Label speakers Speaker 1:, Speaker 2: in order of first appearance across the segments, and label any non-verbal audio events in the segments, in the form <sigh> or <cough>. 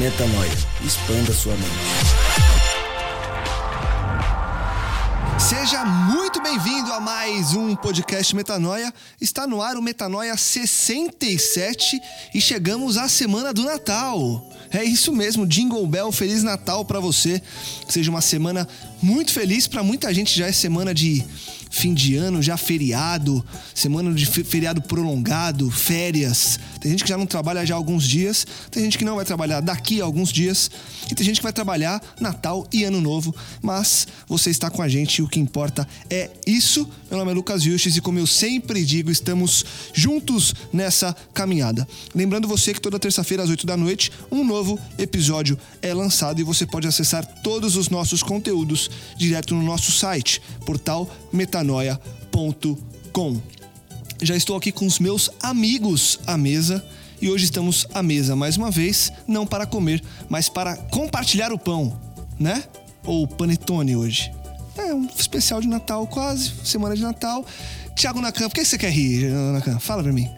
Speaker 1: Metanoia. Expanda sua mente.
Speaker 2: Seja muito bem-vindo a mais um podcast Metanoia. Está no ar o Metanoia 67 e chegamos à semana do Natal. É isso mesmo, Jingle Bell, Feliz Natal para você. Seja uma semana muito feliz para muita gente, já é semana de fim de ano, já feriado, semana de feriado prolongado, férias. Tem gente que já não trabalha já há alguns dias, tem gente que não vai trabalhar daqui a alguns dias, e tem gente que vai trabalhar Natal e Ano Novo, mas você está com a gente o que importa é isso. Meu nome é Lucas Vilches e como eu sempre digo, estamos juntos nessa caminhada. Lembrando você que toda terça-feira às 8 da noite, um novo episódio é lançado e você pode acessar todos os nossos conteúdos direto no nosso site, portal metanoia.com. Já estou aqui com os meus amigos à mesa e hoje estamos à mesa mais uma vez, não para comer, mas para compartilhar o pão, né? Ou panetone hoje. É um especial de Natal quase, semana de Natal. Tiago Nakan, por que você quer rir, Nakan? Fala pra mim.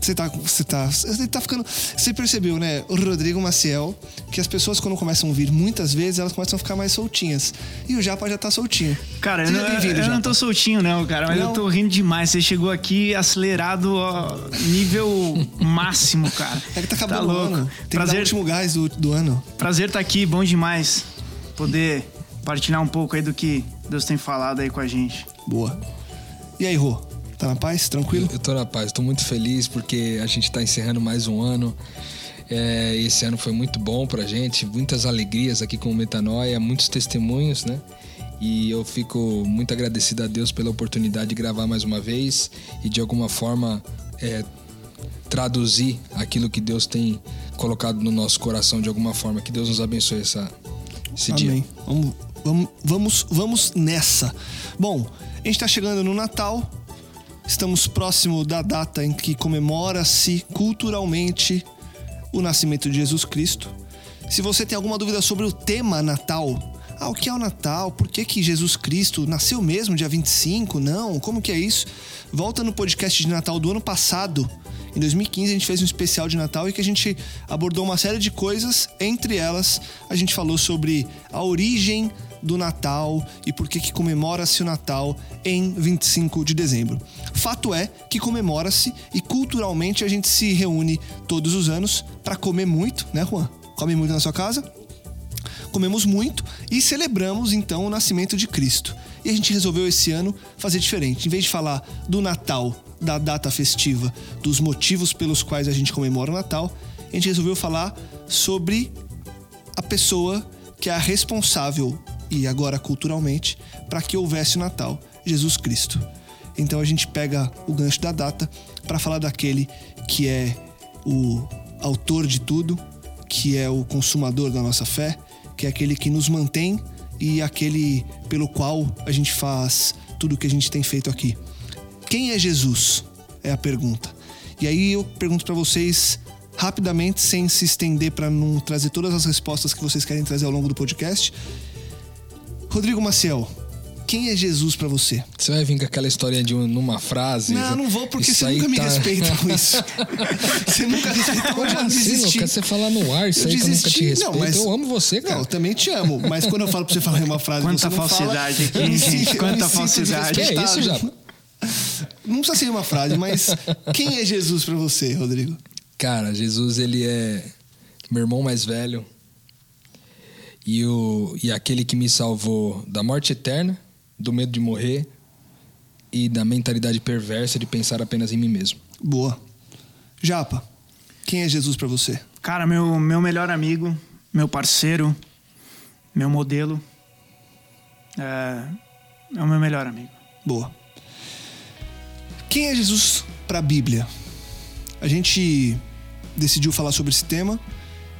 Speaker 2: Você tá, você tá, você tá ficando. Você percebeu, né, o Rodrigo Maciel, que as pessoas quando começam a ouvir muitas vezes, elas começam a ficar mais soltinhas. E o Japa já tá soltinho.
Speaker 3: Cara, eu, não, eu, eu não tô soltinho, não, cara, mas não. eu tô rindo demais. Você chegou aqui acelerado ó, nível máximo, cara. <laughs>
Speaker 2: É que tá acabando tá louco. o ano. Tem Prazer, que dar o último gás do, do ano.
Speaker 3: Prazer estar tá aqui, bom demais. Poder partilhar um pouco aí do que Deus tem falado aí com a gente.
Speaker 2: Boa. E aí, Rô? Tá na paz? Tranquilo?
Speaker 4: Eu, eu tô na paz, tô muito feliz porque a gente tá encerrando mais um ano. É, esse ano foi muito bom pra gente, muitas alegrias aqui com o Metanoia, muitos testemunhos, né? E eu fico muito agradecido a Deus pela oportunidade de gravar mais uma vez e de alguma forma é, traduzir aquilo que Deus tem colocado no nosso coração de alguma forma. Que Deus nos abençoe essa, esse
Speaker 2: Amém.
Speaker 4: dia.
Speaker 2: Vamos, vamos, vamos, vamos nessa. Bom, a gente está chegando no Natal, Estamos próximo da data em que comemora-se culturalmente o nascimento de Jesus Cristo. Se você tem alguma dúvida sobre o tema Natal, ah, o que é o Natal? Por que, que Jesus Cristo nasceu mesmo dia 25? Não, como que é isso? Volta no podcast de Natal do ano passado. Em 2015 a gente fez um especial de Natal e que a gente abordou uma série de coisas, entre elas a gente falou sobre a origem do Natal e por que comemora-se o Natal em 25 de dezembro. Fato é que comemora-se e culturalmente a gente se reúne todos os anos para comer muito, né, Juan? Come muito na sua casa? Comemos muito e celebramos então o nascimento de Cristo. E a gente resolveu esse ano fazer diferente. Em vez de falar do Natal, da data festiva, dos motivos pelos quais a gente comemora o Natal, a gente resolveu falar sobre a pessoa que é a responsável e agora culturalmente, para que houvesse o Natal, Jesus Cristo. Então a gente pega o gancho da data para falar daquele que é o autor de tudo, que é o consumador da nossa fé, que é aquele que nos mantém e aquele pelo qual a gente faz tudo o que a gente tem feito aqui. Quem é Jesus? É a pergunta. E aí eu pergunto para vocês rapidamente, sem se estender para não trazer todas as respostas que vocês querem trazer ao longo do podcast. Rodrigo Maciel, quem é Jesus para você?
Speaker 4: Você vai vir com aquela historinha de numa frase?
Speaker 2: Não, não vou, porque você nunca tá... me respeita com isso. <laughs> você nunca respeitou, eu já desisti.
Speaker 4: Não, você falar no ar isso eu aí que eu nunca te respeito. Não, mas... Eu amo você, cara. Não,
Speaker 2: eu também te amo, mas quando eu falo pra você falar uma frase
Speaker 3: Quanta falsidade fala, aqui, gente. Quanta falsidade.
Speaker 4: Que é isso, já?
Speaker 2: Não precisa ser uma frase, mas quem é Jesus para você, Rodrigo?
Speaker 4: Cara, Jesus, ele é meu irmão mais velho e, o, e aquele que me salvou da morte eterna, do medo de morrer e da mentalidade perversa de pensar apenas em mim mesmo.
Speaker 2: Boa. Japa, quem é Jesus para você?
Speaker 3: Cara, meu, meu melhor amigo, meu parceiro, meu modelo. É, é o meu melhor amigo.
Speaker 2: Boa. Quem é Jesus para a Bíblia? A gente decidiu falar sobre esse tema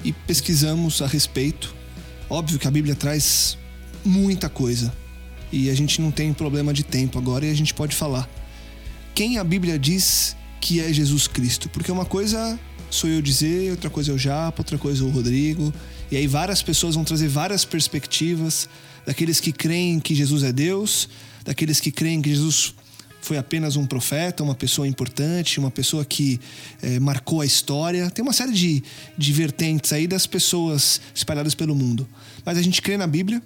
Speaker 2: e pesquisamos a respeito. Óbvio que a Bíblia traz muita coisa e a gente não tem problema de tempo agora e a gente pode falar. Quem a Bíblia diz que é Jesus Cristo? Porque uma coisa sou eu dizer, outra coisa é o Japa, outra coisa é o Rodrigo. E aí várias pessoas vão trazer várias perspectivas daqueles que creem que Jesus é Deus, daqueles que creem que Jesus foi apenas um profeta, uma pessoa importante, uma pessoa que é, marcou a história. Tem uma série de, de vertentes aí das pessoas espalhadas pelo mundo. Mas a gente crê na Bíblia,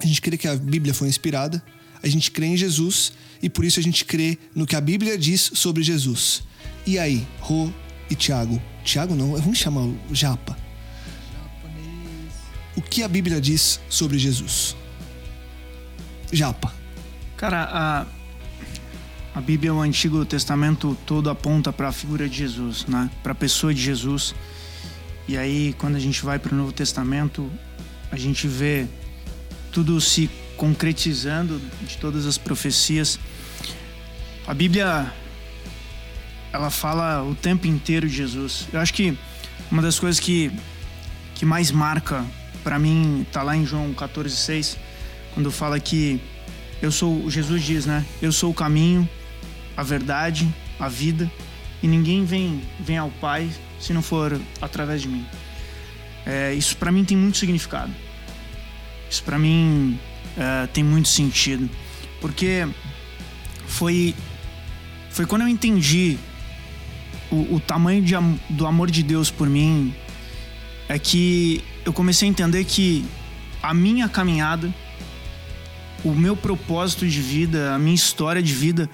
Speaker 2: a gente crê que a Bíblia foi inspirada, a gente crê em Jesus e por isso a gente crê no que a Bíblia diz sobre Jesus. E aí, Rô e Tiago? Tiago não, vamos chamar o Japa. O que a Bíblia diz sobre Jesus? Japa.
Speaker 3: Cara, a, a Bíblia, o Antigo Testamento todo aponta para a figura de Jesus, né? Para a pessoa de Jesus. E aí, quando a gente vai para o Novo Testamento, a gente vê tudo se concretizando de todas as profecias. A Bíblia ela fala o tempo inteiro de Jesus. Eu acho que uma das coisas que que mais marca para mim tá lá em João 14:6, quando fala que eu sou, Jesus diz, né? Eu sou o caminho, a verdade, a vida, e ninguém vem vem ao Pai se não for através de mim. É, isso para mim tem muito significado. Isso para mim é, tem muito sentido, porque foi foi quando eu entendi o, o tamanho de, do amor de Deus por mim é que eu comecei a entender que a minha caminhada, o meu propósito de vida, a minha história de vida,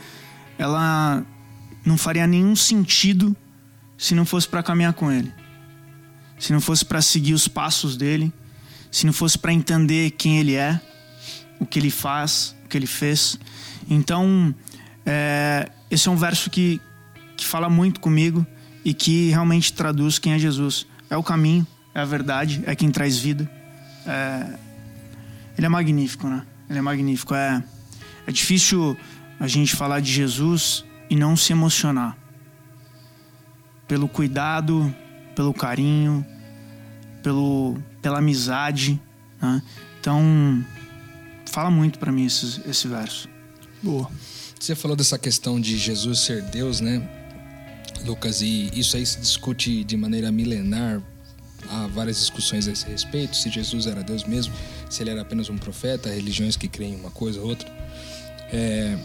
Speaker 3: ela não faria nenhum sentido se não fosse para caminhar com Ele, se não fosse para seguir os passos dele, se não fosse para entender quem Ele é, o que Ele faz, o que Ele fez. Então, é, esse é um verso que, que fala muito comigo e que realmente traduz quem é Jesus. É o caminho, é a verdade, é quem traz vida. É, ele é magnífico, né? Ele é magnífico. É, é difícil a gente falar de Jesus e não se emocionar pelo cuidado, pelo carinho, pelo, pela amizade. Né? Então, fala muito para mim esse, esse verso.
Speaker 2: Boa.
Speaker 4: Você falou dessa questão de Jesus ser Deus, né, Lucas? E isso aí se discute de maneira milenar. Há várias discussões a esse respeito: se Jesus era Deus mesmo, se ele era apenas um profeta, religiões que creem uma coisa ou outra. É,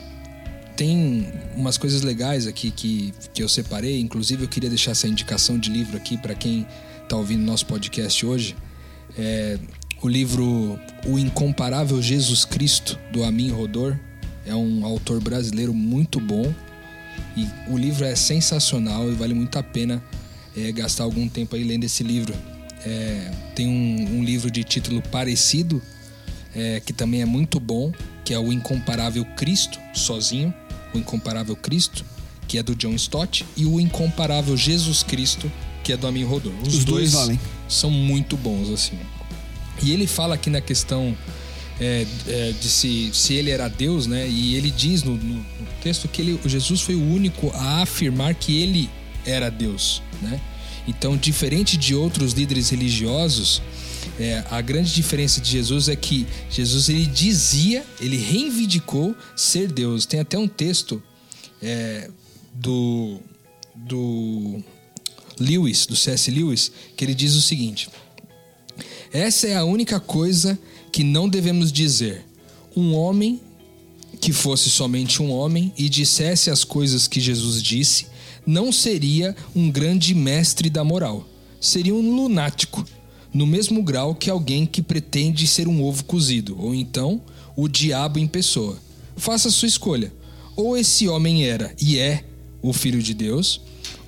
Speaker 4: tem umas coisas legais aqui que, que eu separei. Inclusive, eu queria deixar essa indicação de livro aqui para quem está ouvindo nosso podcast hoje. É, o livro O Incomparável Jesus Cristo, do Amin Rodor. É um autor brasileiro muito bom. E o livro é sensacional e vale muito a pena é, gastar algum tempo aí lendo esse livro. É, tem um, um, livro de título parecido, é, que também é muito bom, que é O Incomparável Cristo, sozinho. O Incomparável Cristo, que é do John Stott. E O Incomparável Jesus Cristo, que é do Amin Rodor.
Speaker 2: Os, Os dois, dois valem.
Speaker 4: são muito bons, assim. E ele fala aqui na questão é, é, de se, se ele era Deus, né? E ele diz no, no, no texto que ele, Jesus foi o único a afirmar que ele era Deus, né? Então, diferente de outros líderes religiosos, é, a grande diferença de Jesus é que Jesus ele dizia, ele reivindicou ser Deus. Tem até um texto é, do, do Lewis, do C.S. Lewis, que ele diz o seguinte: essa é a única coisa que não devemos dizer. Um homem que fosse somente um homem e dissesse as coisas que Jesus disse, não seria um grande mestre da moral. Seria um lunático, no mesmo grau que alguém que pretende ser um ovo cozido, ou então o diabo em pessoa. Faça sua escolha. Ou esse homem era e é o filho de Deus,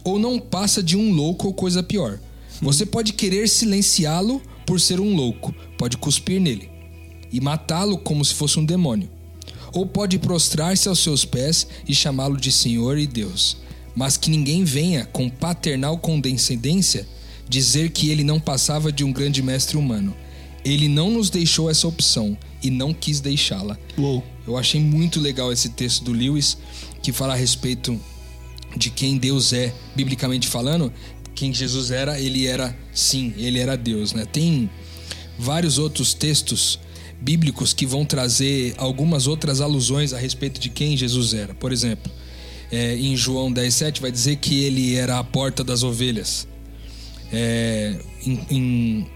Speaker 4: ou não passa de um louco ou coisa pior. Você pode querer silenciá-lo por ser um louco, pode cuspir nele e matá-lo como se fosse um demônio. Ou pode prostrar-se aos seus pés e chamá-lo de Senhor e Deus. Mas que ninguém venha com paternal condescendência dizer que ele não passava de um grande mestre humano. Ele não nos deixou essa opção e não quis deixá-la.
Speaker 2: Uou.
Speaker 4: Eu achei muito legal esse texto do Lewis que fala a respeito de quem Deus é, biblicamente falando. Quem Jesus era, ele era sim, ele era Deus, né? Tem vários outros textos bíblicos que vão trazer algumas outras alusões a respeito de quem Jesus era. Por exemplo, é, em João 10,7 vai dizer que ele era a porta das ovelhas. É, em, em,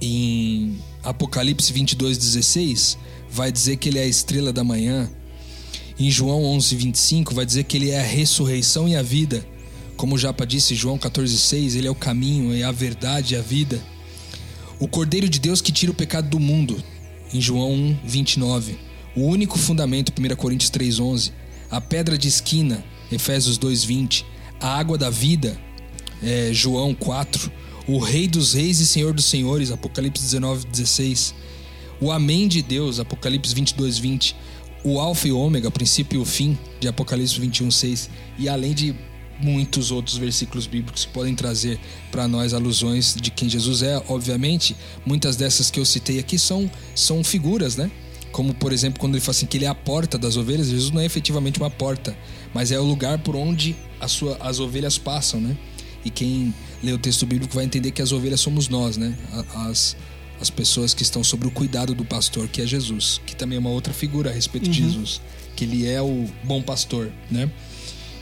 Speaker 4: em Apocalipse 22,16 vai dizer que ele é a estrela da manhã. Em João 11,25 vai dizer que ele é a ressurreição e a vida. Como o Japa disse, João 14,6, ele é o caminho, é a verdade e a vida. O Cordeiro de Deus que tira o pecado do mundo, em João 1, 29. O único fundamento, 1 Coríntios 3, 11. A pedra de esquina, Efésios 2, 20. A água da vida, é, João 4. O Rei dos Reis e Senhor dos Senhores, Apocalipse 19, 16. O Amém de Deus, Apocalipse 22, 20. O Alfa e Ômega, princípio e o fim, de Apocalipse 21, 6. E além de muitos outros versículos bíblicos que podem trazer para nós alusões de quem Jesus é. Obviamente, muitas dessas que eu citei aqui são, são figuras, né? Como, por exemplo, quando ele fala assim que ele é a porta das ovelhas, Jesus não é efetivamente uma porta, mas é o lugar por onde sua, as ovelhas passam, né? E quem lê o texto bíblico vai entender que as ovelhas somos nós, né? As, as pessoas que estão sob o cuidado do pastor, que é Jesus, que também é uma outra figura a respeito uhum. de Jesus, que ele é o bom pastor, né?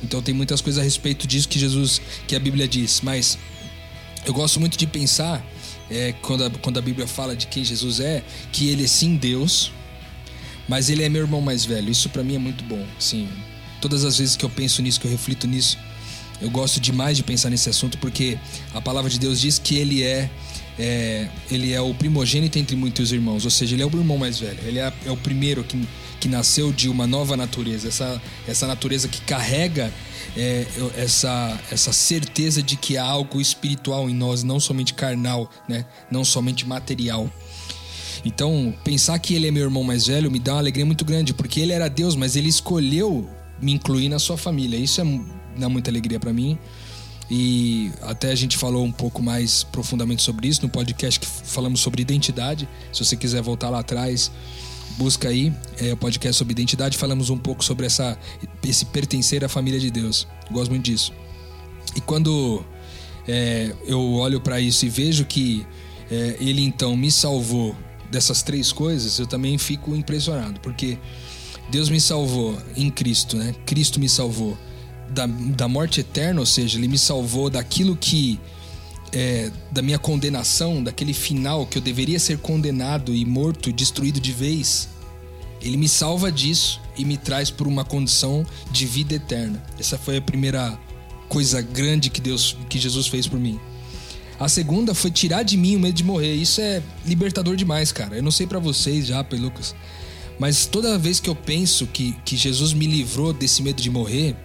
Speaker 4: Então tem muitas coisas a respeito disso que Jesus, que a Bíblia diz. Mas eu gosto muito de pensar é, quando, a, quando a Bíblia fala de quem Jesus é, que ele é sim Deus, mas ele é meu irmão mais velho. Isso para mim é muito bom. Sim, todas as vezes que eu penso nisso, que eu reflito nisso, eu gosto demais de pensar nesse assunto porque a palavra de Deus diz que ele é, é ele é o primogênito entre muitos irmãos, ou seja, ele é o irmão mais velho. Ele é, é o primeiro que que nasceu de uma nova natureza, essa, essa natureza que carrega é, essa, essa certeza de que há algo espiritual em nós, não somente carnal, né? não somente material. Então, pensar que ele é meu irmão mais velho me dá uma alegria muito grande, porque ele era Deus, mas ele escolheu me incluir na sua família. Isso é, dá muita alegria para mim. E até a gente falou um pouco mais profundamente sobre isso no podcast que falamos sobre identidade. Se você quiser voltar lá atrás, busca aí é, o podcast sobre identidade. Falamos um pouco sobre essa, esse pertencer à família de Deus. Gosto muito disso. E quando é, eu olho para isso e vejo que é, Ele então me salvou dessas três coisas, eu também fico impressionado, porque Deus me salvou em Cristo, né? Cristo me salvou da, da morte eterna, ou seja, Ele me salvou daquilo que é, da minha condenação, daquele final que eu deveria ser condenado e morto, destruído de vez, ele me salva disso e me traz por uma condição de vida eterna. Essa foi a primeira coisa grande que Deus, que Jesus fez por mim. A segunda foi tirar de mim o medo de morrer. Isso é libertador demais, cara. Eu não sei para vocês já, Lucas, mas toda vez que eu penso que, que Jesus me livrou desse medo de morrer,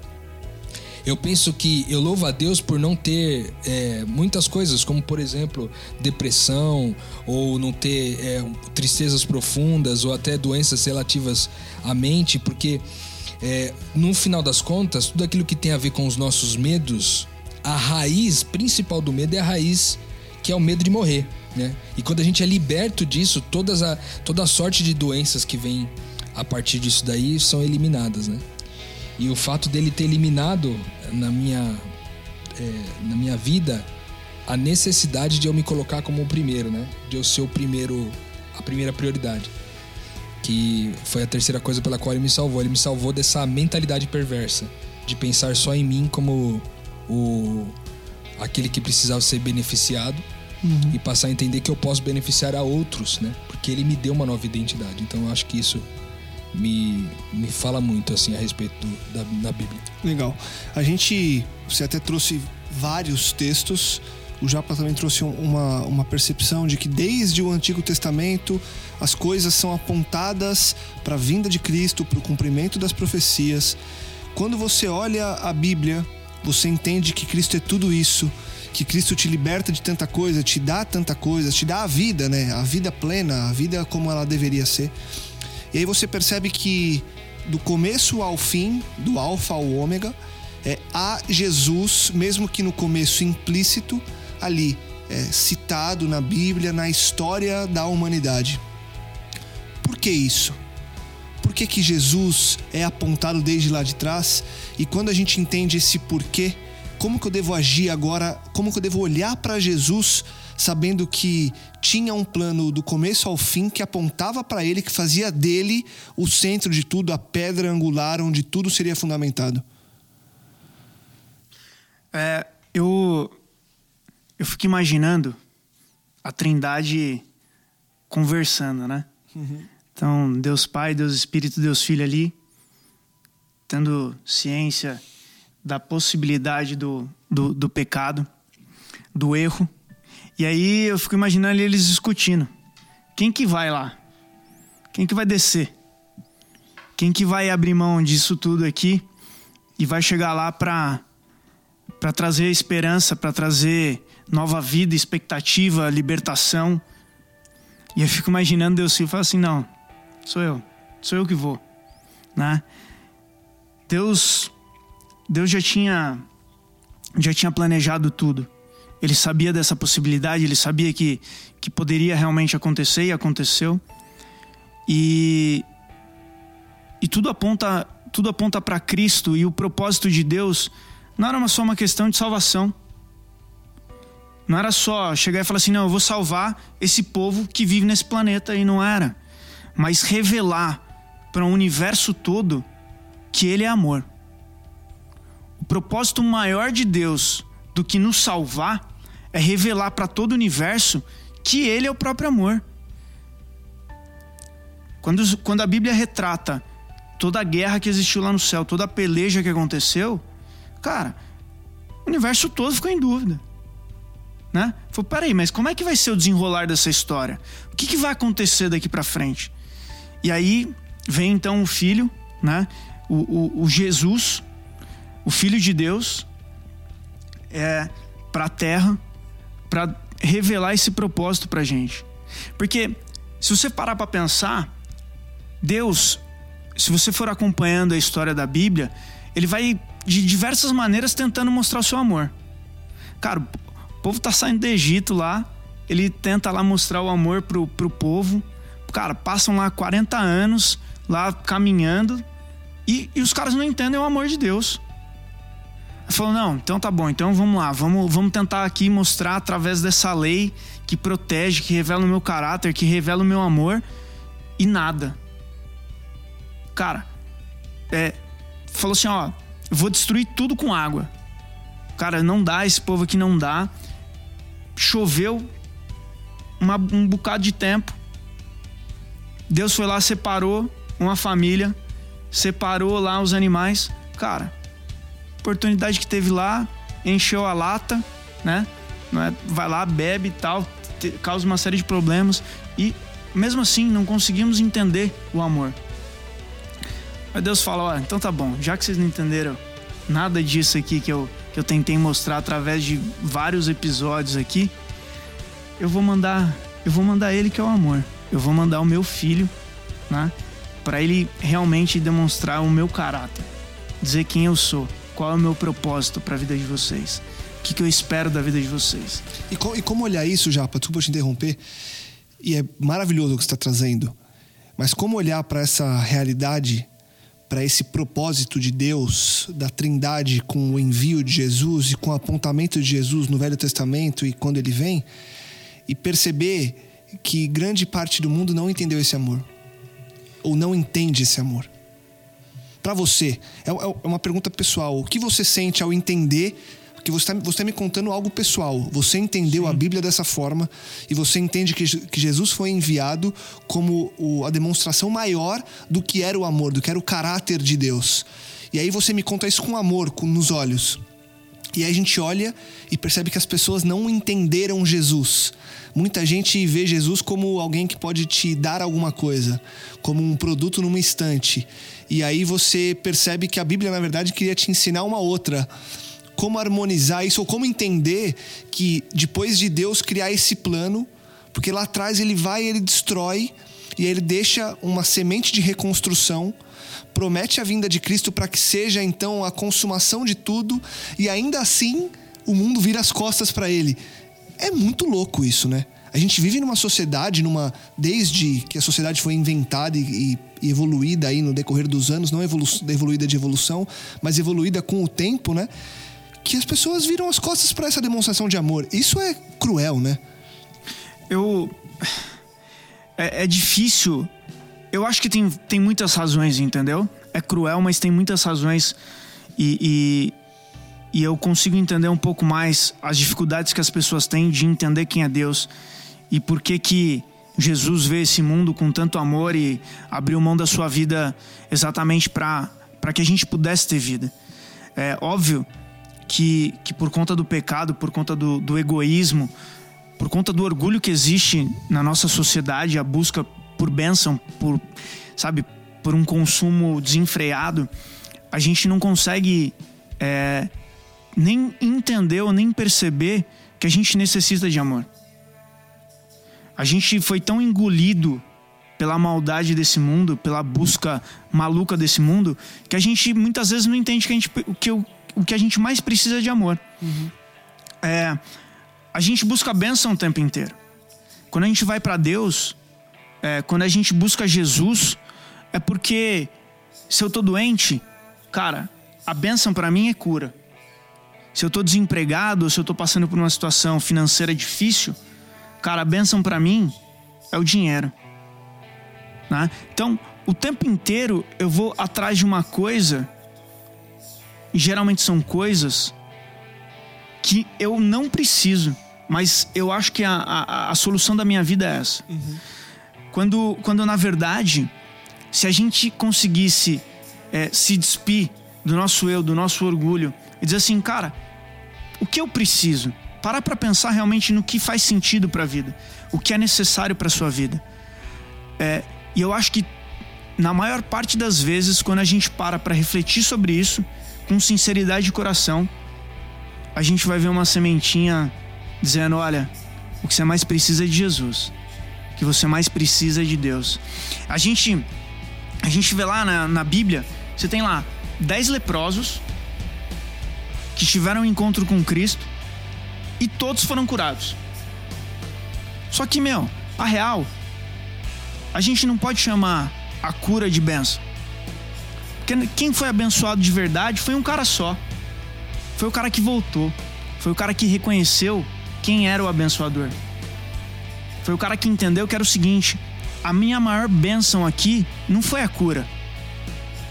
Speaker 4: eu penso que eu louvo a Deus por não ter é, muitas coisas, como por exemplo depressão, ou não ter é, tristezas profundas, ou até doenças relativas à mente, porque é, no final das contas, tudo aquilo que tem a ver com os nossos medos, a raiz principal do medo é a raiz que é o medo de morrer. Né? E quando a gente é liberto disso, todas a, toda a sorte de doenças que vem a partir disso daí são eliminadas. Né? E o fato dele ter eliminado na minha, é, na minha vida a necessidade de eu me colocar como o primeiro, né? De eu ser o primeiro, a primeira prioridade. Que foi a terceira coisa pela qual ele me salvou. Ele me salvou dessa mentalidade perversa de pensar só em mim como o aquele que precisava ser beneficiado uhum. e passar a entender que eu posso beneficiar a outros, né? Porque ele me deu uma nova identidade. Então eu acho que isso me, me fala muito assim a respeito do, da, da Bíblia.
Speaker 2: Legal. A gente, você até trouxe vários textos. O Japa também trouxe uma, uma percepção de que desde o Antigo Testamento as coisas são apontadas para a vinda de Cristo, para o cumprimento das profecias. Quando você olha a Bíblia, você entende que Cristo é tudo isso que Cristo te liberta de tanta coisa, te dá tanta coisa, te dá a vida, né? A vida plena, a vida como ela deveria ser. E aí você percebe que do começo ao fim, do alfa ao ômega, é, há Jesus, mesmo que no começo implícito, ali, é, citado na Bíblia, na história da humanidade. Por que isso? Por que, que Jesus é apontado desde lá de trás? E quando a gente entende esse porquê, como que eu devo agir agora? Como que eu devo olhar para Jesus sabendo que tinha um plano do começo ao fim que apontava para ele, que fazia dele o centro de tudo, a pedra angular onde tudo seria fundamentado?
Speaker 3: É, eu, eu fico imaginando a Trindade conversando, né? Uhum. Então, Deus Pai, Deus Espírito, Deus Filho ali, tendo ciência da possibilidade do, do, do pecado, do erro. E aí eu fico imaginando eles discutindo. Quem que vai lá? Quem que vai descer? Quem que vai abrir mão disso tudo aqui e vai chegar lá para para trazer esperança, para trazer nova vida, expectativa, libertação. E eu fico imaginando Deus e fala assim: "Não, sou eu. Sou eu que vou", né? Deus Deus já tinha já tinha planejado tudo. Ele sabia dessa possibilidade, ele sabia que, que poderia realmente acontecer e aconteceu. E e tudo aponta tudo aponta para Cristo e o propósito de Deus não era só uma questão de salvação. Não era só chegar e falar assim, não, eu vou salvar esse povo que vive nesse planeta e não era, mas revelar para o universo todo que ele é amor. O propósito maior de Deus do que nos salvar é revelar para todo o universo que Ele é o próprio amor. Quando, quando a Bíblia retrata toda a guerra que existiu lá no céu, toda a peleja que aconteceu, cara, o universo todo ficou em dúvida. Né? Falou, peraí, mas como é que vai ser o desenrolar dessa história? O que, que vai acontecer daqui para frente? E aí vem então o filho, né? o, o, o Jesus, o Filho de Deus, é, para a terra, para revelar esse propósito para gente. Porque se você parar para pensar, Deus, se você for acompanhando a história da Bíblia, ele vai de diversas maneiras tentando mostrar o seu amor. Cara, o povo tá saindo do Egito lá, ele tenta lá mostrar o amor pro, pro povo. Cara, passam lá 40 anos lá caminhando e, e os caras não entendem o amor de Deus falou: não, então tá bom, então vamos lá, vamos, vamos tentar aqui mostrar através dessa lei que protege, que revela o meu caráter, que revela o meu amor, e nada. Cara, é, falou assim: ó, vou destruir tudo com água. Cara, não dá, esse povo aqui não dá. Choveu uma, um bocado de tempo. Deus foi lá, separou uma família, separou lá os animais. Cara, oportunidade que teve lá, encheu a lata, né? É? Vai lá, bebe e tal, causa uma série de problemas e mesmo assim não conseguimos entender o amor. Aí Deus fala: ó, então tá bom, já que vocês não entenderam nada disso aqui que eu, que eu tentei mostrar através de vários episódios aqui, eu vou mandar, eu vou mandar ele que é o amor. Eu vou mandar o meu filho, né? Para ele realmente demonstrar o meu caráter, dizer quem eu sou qual é o meu propósito para a vida de vocês? O que, que, eu espero da vida de vocês?
Speaker 2: E, co e como olhar isso, Japa? Desculpa te interromper. E é maravilhoso o que você está trazendo. Mas como olhar para essa realidade, para esse propósito de Deus, da Trindade com o envio de Jesus e com o apontamento de Jesus no Velho Testamento e quando ele vem, e perceber que grande parte do mundo não entendeu esse amor, ou não entende esse amor para você? É, é, uma pergunta pessoal. O que você sente ao entender que você está você tá me contando algo pessoal. Você entendeu Sim. a Bíblia dessa forma e você entende que, que Jesus foi enviado como o, a demonstração maior do que era o amor, do que era o caráter de Deus. E aí você me conta isso com amor, com, nos olhos. E aí a gente olha e percebe que as pessoas não entenderam Jesus. Muita gente vê Jesus como alguém que pode te dar alguma coisa, como um produto numa estante. E aí você percebe que a Bíblia, na verdade, queria te ensinar uma outra como harmonizar isso ou como entender que depois de Deus criar esse plano, porque lá atrás ele vai, ele destrói e ele deixa uma semente de reconstrução, promete a vinda de Cristo para que seja então a consumação de tudo e ainda assim o mundo vira as costas para ele. É muito louco isso, né? A gente vive numa sociedade, numa desde que a sociedade foi inventada e, e evoluída aí no decorrer dos anos, não evolu evoluída de evolução, mas evoluída com o tempo, né? Que as pessoas viram as costas para essa demonstração de amor. Isso é cruel, né?
Speaker 3: Eu é, é difícil. Eu acho que tem, tem muitas razões, entendeu? É cruel, mas tem muitas razões e, e, e eu consigo entender um pouco mais as dificuldades que as pessoas têm de entender quem é Deus e por que que Jesus vê esse mundo com tanto amor e abriu mão da sua vida exatamente para que a gente pudesse ter vida. É óbvio que, que por conta do pecado, por conta do, do egoísmo, por conta do orgulho que existe na nossa sociedade, a busca por bênção, por, sabe, por um consumo desenfreado, a gente não consegue é, nem entender ou nem perceber que a gente necessita de amor. A gente foi tão engolido pela maldade desse mundo, pela busca maluca desse mundo, que a gente muitas vezes não entende que a gente, que o, o que a gente mais precisa é de amor. Uhum. É, a gente busca a bênção o tempo inteiro. Quando a gente vai para Deus, é, quando a gente busca Jesus, é porque se eu tô doente, cara, a bênção para mim é cura. Se eu tô desempregado, se eu tô passando por uma situação financeira difícil, Cara, a bênção para mim é o dinheiro. Né? Então, o tempo inteiro eu vou atrás de uma coisa, e geralmente são coisas que eu não preciso, mas eu acho que a, a, a solução da minha vida é essa. Uhum. Quando, quando, na verdade, se a gente conseguisse é, se despir do nosso eu, do nosso orgulho, e dizer assim, cara, o que eu preciso? Parar para pensar realmente no que faz sentido para a vida, o que é necessário para sua vida. É, e eu acho que na maior parte das vezes, quando a gente para para refletir sobre isso, com sinceridade de coração, a gente vai ver uma sementinha dizendo: olha, o que você mais precisa é de Jesus, o que você mais precisa é de Deus. A gente, a gente vê lá na, na Bíblia, você tem lá dez leprosos que tiveram um encontro com Cristo e todos foram curados. Só que, meu, a real, a gente não pode chamar a cura de benção. Porque quem foi abençoado de verdade foi um cara só. Foi o cara que voltou. Foi o cara que reconheceu quem era o abençoador. Foi o cara que entendeu que era o seguinte: a minha maior bênção aqui não foi a cura.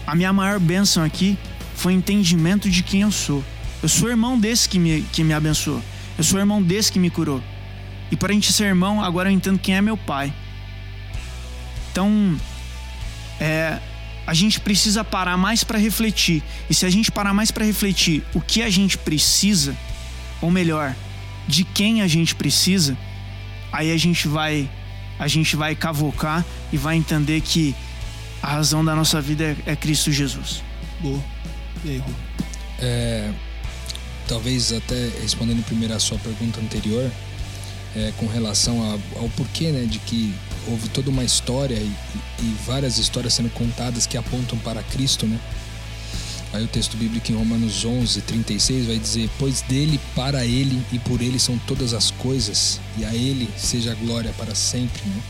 Speaker 3: A minha maior bênção aqui foi o entendimento de quem eu sou. Eu sou irmão desse que me, que me abençoou. Eu sou irmão desse que me curou. E para a gente ser irmão, agora eu entendo quem é meu pai. Então, é, a gente precisa parar mais para refletir. E se a gente parar mais para refletir o que a gente precisa, ou melhor, de quem a gente precisa, aí a gente vai a gente vai cavocar e vai entender que a razão da nossa vida é, é Cristo Jesus.
Speaker 2: Boa. E aí, Rô?
Speaker 4: É, talvez até respondendo primeiro a sua pergunta anterior, é, com relação a, ao porquê, né, de que houve toda uma história e, e, várias histórias sendo contadas que apontam para Cristo, né? Aí o texto bíblico em Romanos 11, 36 vai dizer: Pois dele, para ele e por ele são todas as coisas, e a ele seja a glória para sempre. Né?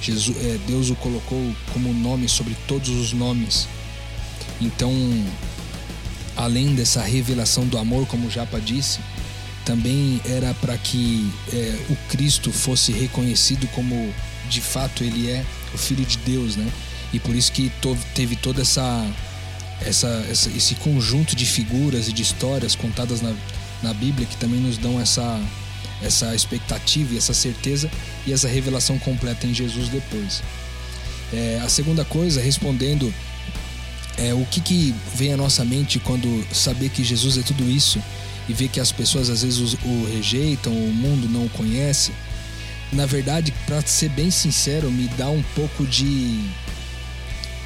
Speaker 4: Jesus, é, Deus o colocou como nome sobre todos os nomes. Então, além dessa revelação do amor, como o Japa disse, também era para que é, o Cristo fosse reconhecido como de fato ele é o Filho de Deus, né? E por isso que teve toda essa, essa, essa, esse conjunto de figuras e de histórias contadas na, na Bíblia que também nos dão essa, essa expectativa e essa certeza e essa revelação completa em Jesus depois. É, a segunda coisa, respondendo é, o que, que vem à nossa mente quando saber que Jesus é tudo isso e ver que as pessoas às vezes o, o rejeitam, o mundo não o conhece? Na verdade, para ser bem sincero, me dá um pouco de.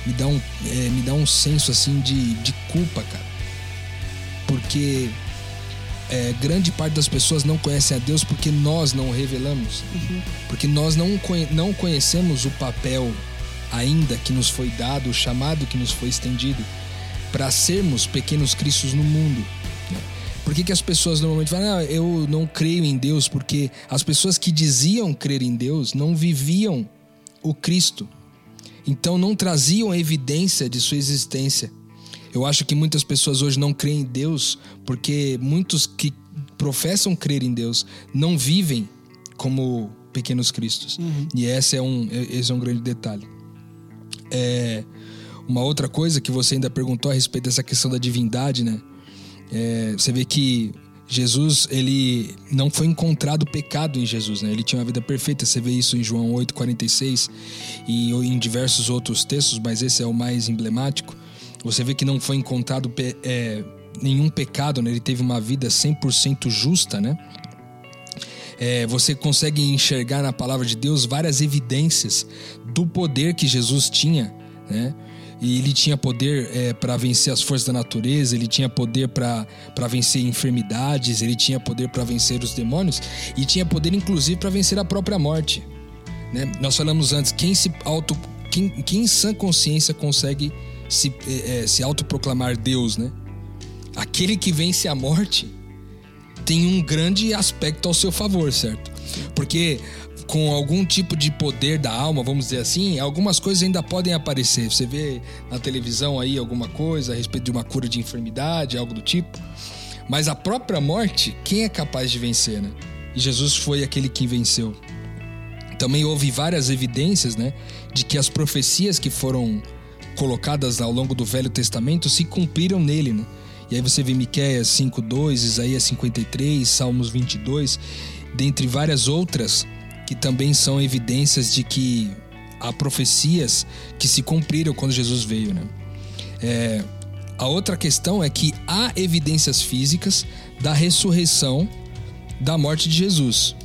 Speaker 4: Me dá um, é, me dá um senso assim de, de culpa, cara. Porque é, grande parte das pessoas não conhecem a Deus porque nós não o revelamos. Porque nós não, não conhecemos o papel ainda que nos foi dado, o chamado que nos foi estendido para sermos pequenos cristos no mundo. né? Por que, que as pessoas normalmente falam, ah, eu não creio em Deus? Porque as pessoas que diziam crer em Deus não viviam o Cristo. Então não traziam evidência de sua existência. Eu acho que muitas pessoas hoje não creem em Deus porque muitos que professam crer em Deus não vivem como pequenos cristos. E esse é um, esse é um grande detalhe. É, uma outra coisa que você ainda perguntou a respeito dessa questão da divindade, né? É, você vê que Jesus, ele não foi encontrado pecado em Jesus, né? Ele tinha uma vida perfeita. Você vê isso em João 8:46 e em diversos outros textos, mas esse é o mais emblemático. Você vê que não foi encontrado é, nenhum pecado, né? Ele teve uma vida 100% justa, né? É, você consegue enxergar na palavra de Deus várias evidências do poder que Jesus tinha, né? E ele tinha poder para vencer as forças da natureza, ele tinha poder para vencer enfermidades, ele tinha poder para vencer os demônios e tinha poder inclusive para vencer a própria morte. Né? Nós falamos antes, quem se auto, quem, quem em sã consciência consegue se, eh, eh, se autoproclamar Deus, né? Aquele que vence a morte tem um grande aspecto ao seu favor, certo? Porque com algum tipo de poder da alma, vamos dizer assim, algumas coisas ainda podem aparecer. Você vê na televisão aí alguma coisa a respeito de uma cura de enfermidade, algo do tipo. Mas a própria morte, quem é capaz de vencer, né? E Jesus foi aquele que venceu. Também houve várias evidências, né, de que as profecias que foram colocadas ao longo do Velho Testamento se cumpriram nele, né? E aí você vê Miqueias 5:2, Isaías 53, Salmos 22, dentre várias outras que também são evidências de que há profecias que se cumpriram quando Jesus veio, né? É, a outra questão é que há evidências físicas da ressurreição da morte de Jesus.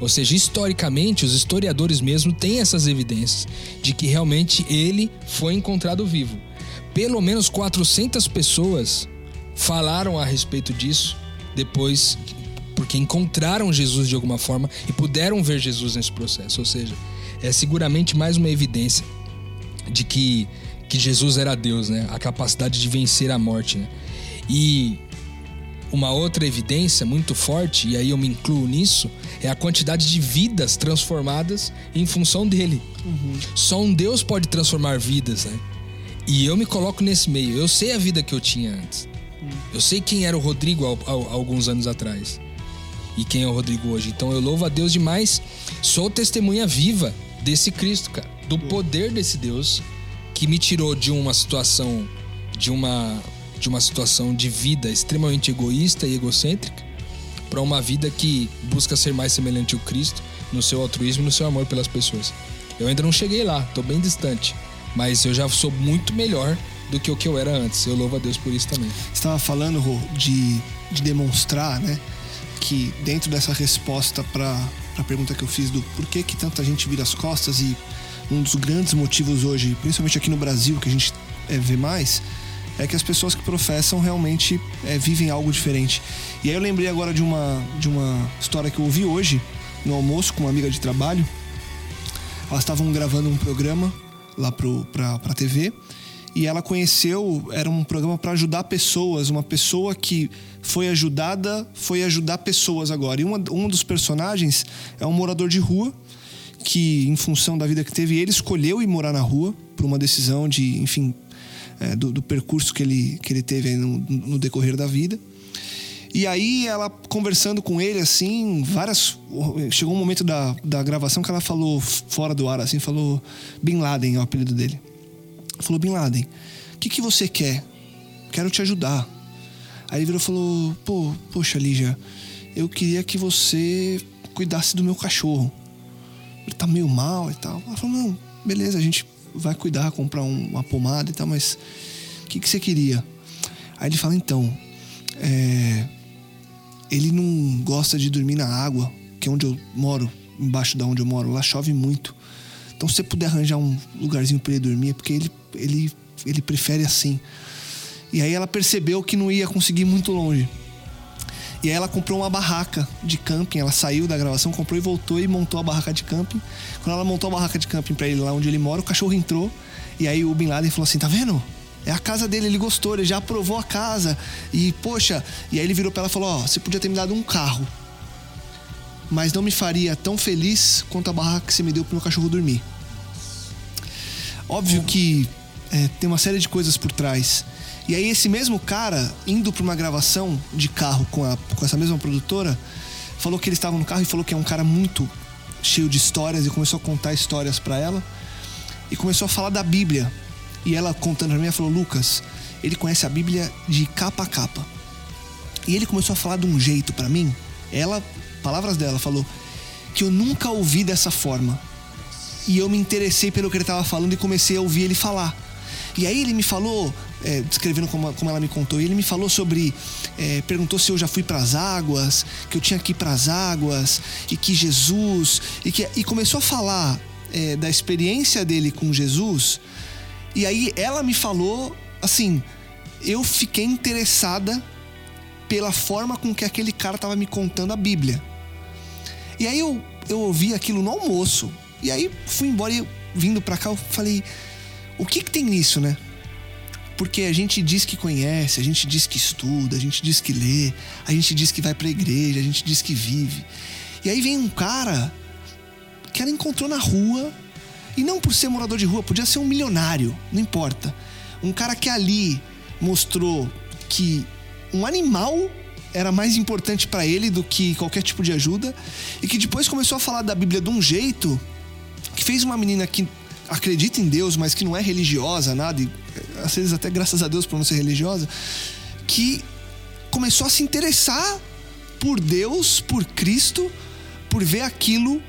Speaker 4: Ou seja, historicamente, os historiadores mesmo têm essas evidências de que realmente ele foi encontrado vivo. Pelo menos 400 pessoas falaram a respeito disso depois, porque encontraram Jesus de alguma forma e puderam ver Jesus nesse processo. Ou seja, é seguramente mais uma evidência de que, que Jesus era Deus, né? A capacidade de vencer a morte, né? E uma outra evidência muito forte, e aí eu me incluo nisso, é a quantidade de vidas transformadas em função dele. Só um Deus pode transformar vidas, né? E eu me coloco nesse meio. Eu sei a vida que eu tinha antes. Eu sei quem era o Rodrigo há, há- há alguns anos atrás. E quem é o Rodrigo hoje. Então eu louvo a Deus demais. Sou testemunha viva desse Cristo, cara. Do poder desse Deus que me tirou de uma situação de uma de uma situação de vida extremamente egoísta e egocêntrica para uma vida que busca ser mais semelhante ao Cristo no seu altruísmo e no seu amor pelas pessoas. Eu ainda não cheguei lá, tô bem distante, mas eu já sou muito melhor do que o que eu era antes. Eu louvo a Deus por isso também.
Speaker 2: Você estava falando, Rô, de, de demonstrar, né? Que dentro dessa resposta para a pergunta que eu fiz do por que, que tanta gente vira as costas e um dos grandes motivos hoje, principalmente aqui no Brasil, que a gente é, vê mais, é que as pessoas que professam realmente é, vivem algo diferente. E aí eu lembrei agora de uma, de uma história que eu ouvi hoje no almoço com uma amiga de trabalho. Elas estavam gravando um programa lá pro, pra TV e ela conheceu, era um programa para ajudar pessoas, uma pessoa que foi ajudada, foi ajudar pessoas agora. E uma, um dos personagens é um morador de rua que, em função da vida que teve, ele escolheu ir morar na rua por uma decisão de, enfim, é, do, do percurso que ele, que ele teve no, no decorrer da vida. E aí ela conversando com ele, assim, várias. Chegou um momento da, da gravação que ela falou fora do ar, assim, falou Bin Laden é o apelido dele. Falou, Bin Laden, o que, que você quer? Quero te ajudar. Aí ele virou e falou, pô, poxa, Lígia, eu queria que você cuidasse do meu cachorro. Ele tá meio mal e tal. Ela falou, não, beleza, a gente vai cuidar, comprar um- uma pomada e tal, mas o que, que você queria? Aí ele fala, então, é, ele não gosta de dormir na água, que é onde eu moro, embaixo da onde eu moro, lá chove muito. Então, se você puder arranjar um lugarzinho para ele dormir, é porque ele, ele, ele prefere assim. E aí ela percebeu que não ia conseguir muito longe. E aí ela comprou uma barraca de camping, ela saiu da gravação, comprou e voltou e montou a barraca de camping. Quando ela montou a barraca de camping pra ele lá onde ele mora, o cachorro entrou e aí o Bin Laden falou assim: "Tá vendo? É a casa dele, ele gostou, ele já aprovou a casa. E, poxa, e aí ele virou pra ela e falou: Ó, oh, você podia ter me dado um carro. Mas não me faria tão feliz quanto a barraca que você me deu pro meu cachorro dormir. Óbvio que é, tem uma série de coisas por trás. E aí esse mesmo cara, indo para uma gravação de carro com, a, com essa mesma produtora, falou que ele estava no carro e falou que é um cara muito cheio de histórias e começou a contar histórias para ela. E começou a falar da Bíblia. E ela contando pra mim, ela falou: Lucas, ele conhece a Bíblia de capa a capa. E ele começou a falar de um jeito para mim. Ela, palavras dela, falou que eu nunca ouvi dessa forma. E eu me interessei pelo que ele estava falando e comecei a ouvir ele falar. E aí ele me falou, é, descrevendo como, como ela me contou, ele me falou sobre, é, perguntou se eu já fui para as águas, que eu tinha que ir para as águas e que Jesus e que e começou a falar é, da experiência dele com Jesus e aí ela me falou, assim, eu fiquei interessada pela forma com que aquele cara tava me contando a Bíblia. E aí eu, eu ouvi aquilo no almoço. E aí fui embora e vindo pra cá eu falei, o que que tem nisso, né? Porque a gente diz que conhece, a gente diz que estuda, a gente diz que lê, a gente diz que vai pra igreja, a gente diz que vive. E aí vem um cara que ela encontrou na rua e não por ser morador de rua, podia ser um milionário, não importa. Um cara que ali mostrou que um animal era mais importante para ele do que qualquer tipo de ajuda e que depois começou a falar da Bíblia de um jeito que fez uma menina que acredita em Deus, mas que não é religiosa, nada, e às vezes até graças a Deus por não ser religiosa, que começou a se interessar por Deus, por Cristo, por ver aquilo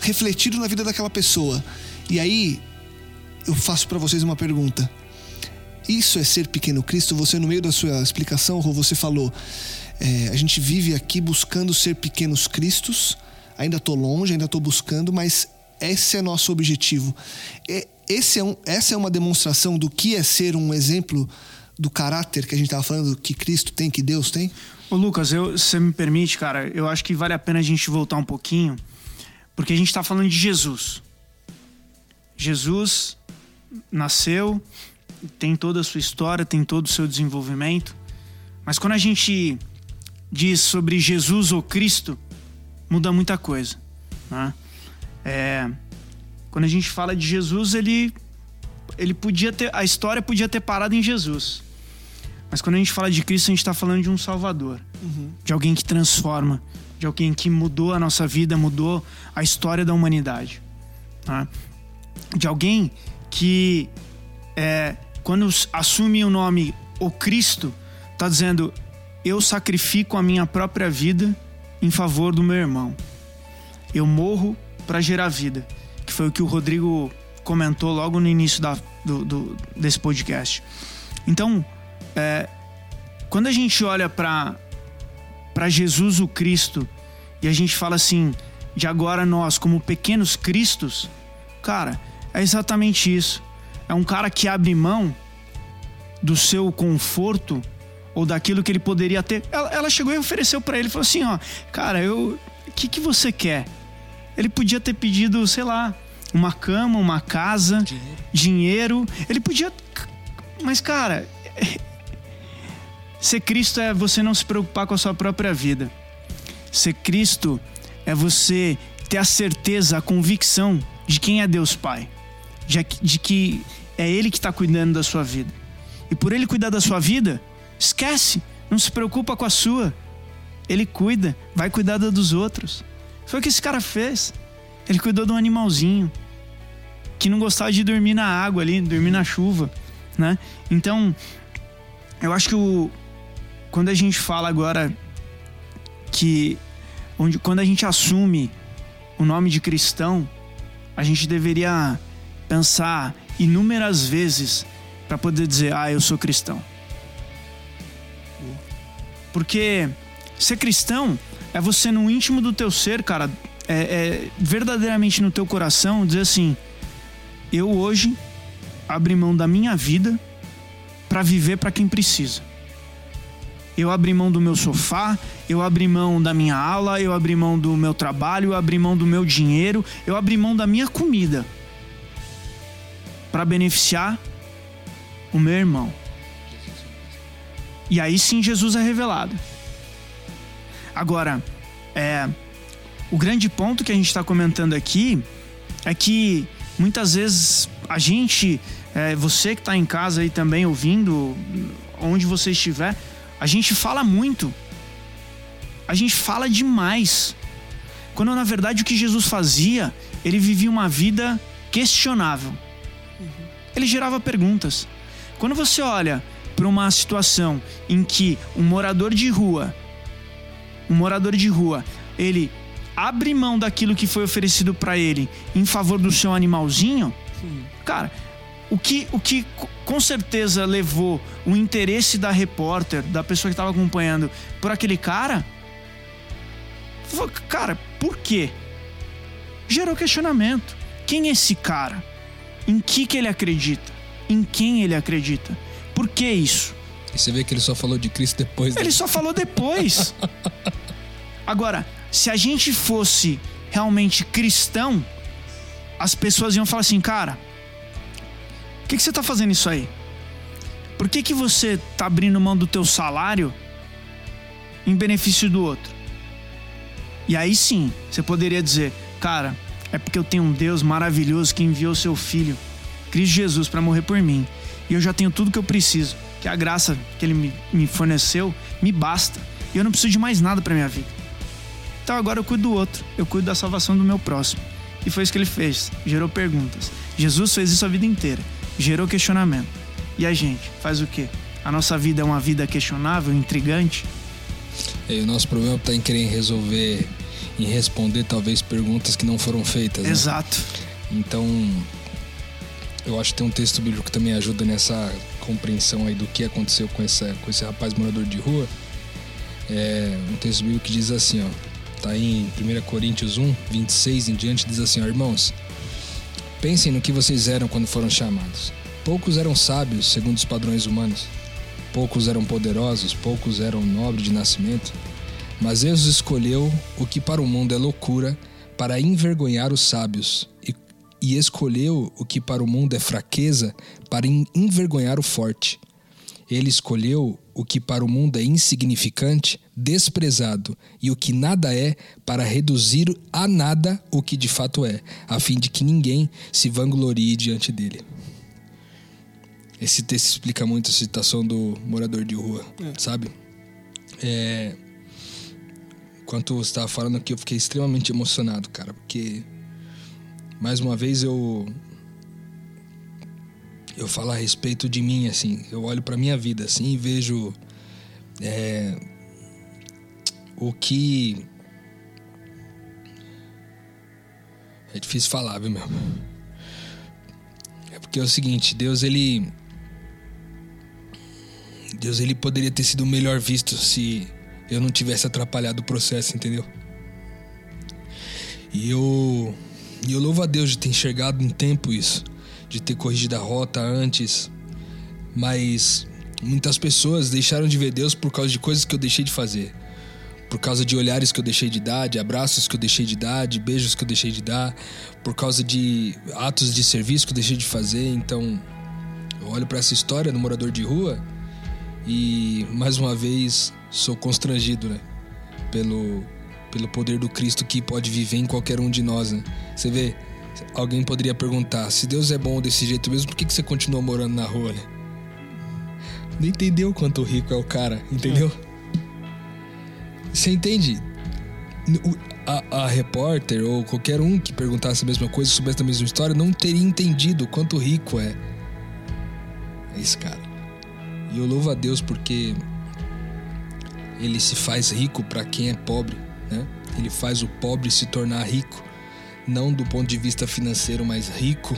Speaker 2: refletido na vida daquela pessoa. E aí, eu faço para vocês uma pergunta. Isso é ser pequeno Cristo? Você, no meio da sua explicação, Rô, você falou: é, a gente vive aqui buscando ser pequenos Cristos. Ainda estou longe, ainda estou buscando, mas esse é nosso objetivo. É, esse é um, essa é uma demonstração do que é ser um exemplo do caráter que a gente estava falando, que Cristo tem, que Deus tem?
Speaker 3: Ô Lucas, eu, você me permite, cara, eu acho que vale a pena a gente voltar um pouquinho, porque a gente está falando de Jesus. Jesus nasceu, tem toda a sua história, tem todo o seu desenvolvimento, mas quando a gente diz sobre Jesus ou Cristo, muda muita coisa. Né? É, quando a gente fala de Jesus, ele, ele podia ter, a história podia ter parado em Jesus. Mas quando a gente fala de Cristo, a gente está falando de um Salvador, uhum. de alguém que transforma, de alguém que mudou a nossa vida, mudou a história da humanidade. Né? de alguém que é, quando assume o nome o Cristo, está dizendo eu sacrifico a minha própria vida em favor do meu irmão. Eu morro para gerar vida, que foi o que o Rodrigo comentou logo no início da, do, do, desse podcast. Então, é, quando a gente olha para Jesus o Cristo e a gente fala assim, de agora nós como pequenos cristos, cara, é exatamente isso. É um cara que abre mão do seu conforto ou daquilo que ele poderia ter. Ela, ela chegou e ofereceu para ele, falou assim, ó, cara, eu, o que que você quer? Ele podia ter pedido, sei lá, uma cama, uma casa, dinheiro. dinheiro. Ele podia, mas cara, ser Cristo é você não se preocupar com a sua própria vida. Ser Cristo é você ter a certeza, a convicção de quem é Deus Pai de, de que é Ele que está cuidando da sua vida. E por Ele cuidar da sua vida, esquece, não se preocupa com a sua. Ele cuida, vai cuidar da dos outros. Foi o que esse cara fez. Ele cuidou de um animalzinho que não gostava de dormir na água ali, dormir na chuva, né? Então, eu acho que o, quando a gente fala agora que onde, quando a gente assume o nome de cristão, a gente deveria pensar inúmeras vezes para poder dizer, ah, eu sou cristão. Porque ser cristão é você no íntimo do teu ser, cara, é, é verdadeiramente no teu coração dizer assim: eu hoje abri mão da minha vida para viver para quem precisa. eu abri mão do meu sofá, eu abri mão da minha aula, eu abri mão do meu trabalho, eu abri mão do meu dinheiro, eu abri mão da minha comida para beneficiar o meu irmão. E aí sim Jesus é revelado. Agora, é, o grande ponto que a gente está comentando aqui é que muitas vezes a gente, é, você que está em casa aí também ouvindo, onde você estiver, a gente fala muito. A gente fala demais. Quando na verdade o que Jesus fazia, ele vivia uma vida questionável. Ele gerava perguntas. Quando você olha para uma situação em que um morador de rua, um morador de rua, ele abre mão daquilo que foi oferecido para ele em favor do seu animalzinho, cara, o que, o que com certeza levou o interesse da repórter, da pessoa que estava acompanhando, por aquele cara? Cara, por quê? Gerou questionamento. Quem é esse cara? Em que, que ele acredita? Em quem ele acredita? Por que isso?
Speaker 4: E você vê que ele só falou de Cristo depois.
Speaker 3: Né? Ele só falou depois. <laughs> Agora, se a gente fosse realmente cristão, as pessoas iam falar assim, cara, que, que você está fazendo isso aí? Por que, que você está abrindo mão do teu salário em benefício do outro? E aí sim, você poderia dizer, cara, é porque eu tenho um Deus maravilhoso que enviou seu filho, Cristo Jesus, para morrer por mim. E eu já tenho tudo que eu preciso, que a graça que ele me, me forneceu me basta. E eu não preciso de mais nada para minha vida. Então agora eu cuido do outro, eu cuido da salvação do meu próximo. E foi isso que ele fez, gerou perguntas. Jesus fez isso a vida inteira gerou questionamento. E a gente faz o quê? A nossa vida é uma vida questionável, intrigante?
Speaker 4: E o nosso problema está em querer resolver, em responder talvez perguntas que não foram feitas. Né?
Speaker 3: Exato.
Speaker 4: Então, eu acho que tem um texto bíblico que também ajuda nessa compreensão aí do que aconteceu com, essa, com esse rapaz morador de rua. É um texto bíblico que diz assim, ó. Tá em 1 Coríntios 1, 26 em diante, diz assim, ó, irmãos, Pensem no que vocês eram quando foram chamados. Poucos eram sábios, segundo os padrões humanos. Poucos eram poderosos, poucos eram nobres de nascimento. Mas Deus escolheu o que para o mundo é loucura para envergonhar os sábios, e, e escolheu o que para o mundo é fraqueza para envergonhar o forte. Ele escolheu o que para o mundo é insignificante, desprezado, e o que nada é, para reduzir a nada o que de fato é, a fim de que ninguém se vanglorie diante dele. Esse texto explica muito a situação do morador de rua, é. sabe? É... Enquanto você estava falando aqui, eu fiquei extremamente emocionado, cara, porque mais uma vez eu eu falo a respeito de mim, assim. Eu olho para minha vida, assim, e vejo é, o que. É difícil falar, viu, meu? É porque é o seguinte, Deus, ele. Deus, ele poderia ter sido melhor visto se eu não tivesse atrapalhado o processo, entendeu? E eu. E eu louvo a Deus de ter enxergado em tempo isso de ter corrigido a rota antes. Mas muitas pessoas deixaram de ver Deus por causa de coisas que eu deixei de fazer. Por causa de olhares que eu deixei de dar, de abraços que eu deixei de dar, de beijos que eu deixei de dar, por causa de atos de serviço que eu deixei de fazer. Então, eu olho para essa história do morador de rua e mais uma vez sou constrangido, né? Pelo pelo poder do Cristo que pode viver em qualquer um de nós, né? Você vê, Alguém poderia perguntar: se Deus é bom desse jeito mesmo, por que, que você continua morando na rua, né? Não entendeu quanto rico é o cara, entendeu? Você entende? A, a, repórter ou qualquer um que perguntasse a mesma coisa, soubesse a mesma história, não teria entendido quanto rico é esse cara. E eu louvo a Deus porque ele se faz rico para quem é pobre, né? Ele faz o pobre se tornar rico não do ponto de vista financeiro, mas rico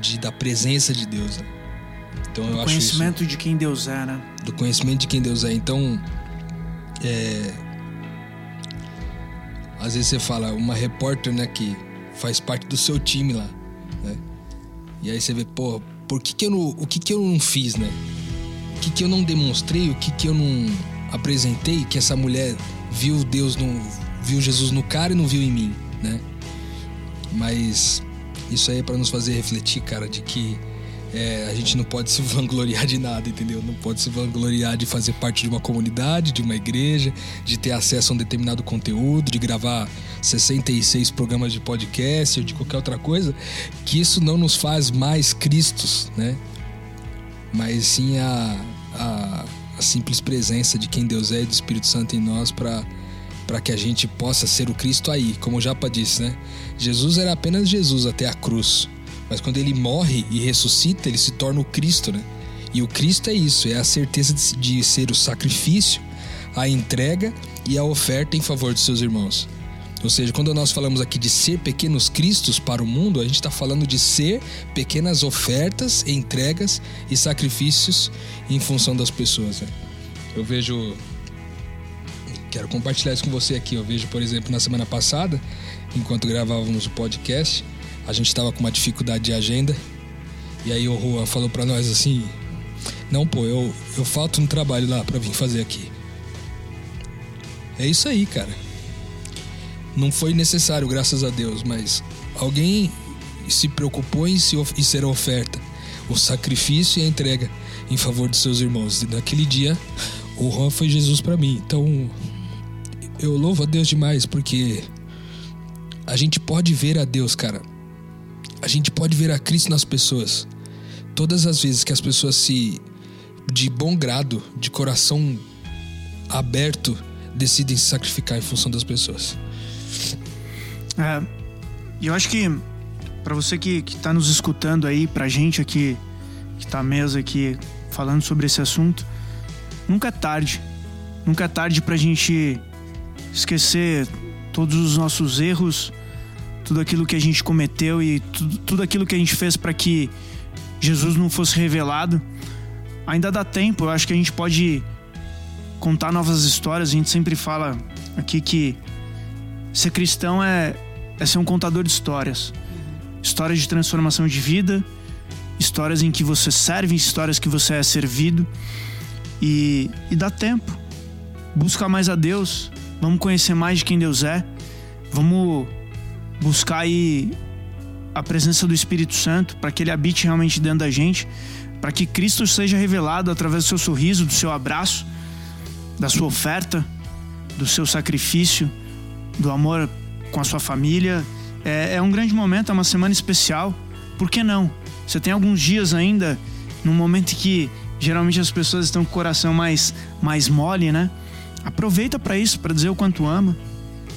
Speaker 4: de, da presença de Deus. Né?
Speaker 3: Então do eu conhecimento isso, de quem Deus é, né?
Speaker 4: Do conhecimento de quem Deus é. Então, é, às vezes você fala, uma repórter, né, que faz parte do seu time lá, né? E aí você vê, pô, por que que eu não, o que que eu não fiz, né? O que que eu não demonstrei, o que que eu não apresentei que essa mulher viu Deus no viu Jesus no cara e não viu em mim, né? Mas isso aí é para nos fazer refletir, cara, de que é, a gente não pode se <laughs> vangloriar de nada, entendeu? Não pode se vangloriar de fazer parte de uma comunidade, de uma igreja, de ter acesso a um determinado conteúdo, de gravar 66 programas de podcast ou de qualquer outra coisa, que isso não nos faz mais Cristos, né? Mas sim a, a, a simples presença de quem Deus é e do Espírito Santo em nós para para que a gente possa ser o Cristo aí, como o Japa disse, né? Jesus era apenas Jesus até a cruz, mas quando ele morre e ressuscita, ele se torna o Cristo, né? E o Cristo é isso, é a certeza de, ser o sacrifício, a entrega e a oferta em favor dos seus irmãos. Ou seja, quando nós falamos aqui de ser pequenos cristos para o mundo, a gente está falando de ser pequenas ofertas, entregas e sacrifícios em função das pessoas. Né? Eu vejo. Quero compartilhar isso com você aqui. Eu vejo, por exemplo, na semana passada, enquanto gravávamos o podcast, a gente estava com uma dificuldade de agenda. E aí o Juan falou para nós assim: Não, pô, eu, eu falto no trabalho lá para vir fazer aqui. É isso aí, cara. Não foi necessário, graças a Deus, mas alguém se preocupou em, se, em ser a oferta, o sacrifício e a entrega em favor de seus irmãos. E naquele dia, o Juan foi Jesus para mim. Então, eu louvo a Deus demais, porque a gente pode ver a Deus, cara. A gente pode ver a Cristo nas pessoas. Todas as vezes que as pessoas se, de bom grado, de coração aberto, decidem se sacrificar em função das pessoas.
Speaker 3: É, eu acho que para você que, que tá nos escutando aí, pra gente aqui, que tá à mesa aqui falando sobre esse assunto, nunca é tarde. Nunca é tarde pra gente esquecer todos os nossos erros, tudo aquilo que a gente cometeu e tudo, tudo aquilo que a gente fez para que Jesus não fosse revelado. Ainda dá tempo, eu acho que a gente pode contar novas histórias. A gente sempre fala aqui que Ser cristão é, é ser um contador de histórias. Histórias de transformação de vida, histórias em que você serve, histórias que você é servido. E, e dá tempo. Busca mais a Deus. Vamos conhecer mais de quem Deus é. Vamos buscar aí a presença do Espírito Santo para que ele habite realmente dentro da gente, para que Cristo seja revelado através do seu sorriso, do seu abraço, da sua oferta, do seu sacrifício do amor com a sua família. É, é um grande momento, é uma semana especial. Por que não? Você tem alguns dias ainda, num momento em que geralmente as pessoas estão com o coração mais, mais mole, né? Aproveita para isso, para dizer o quanto ama,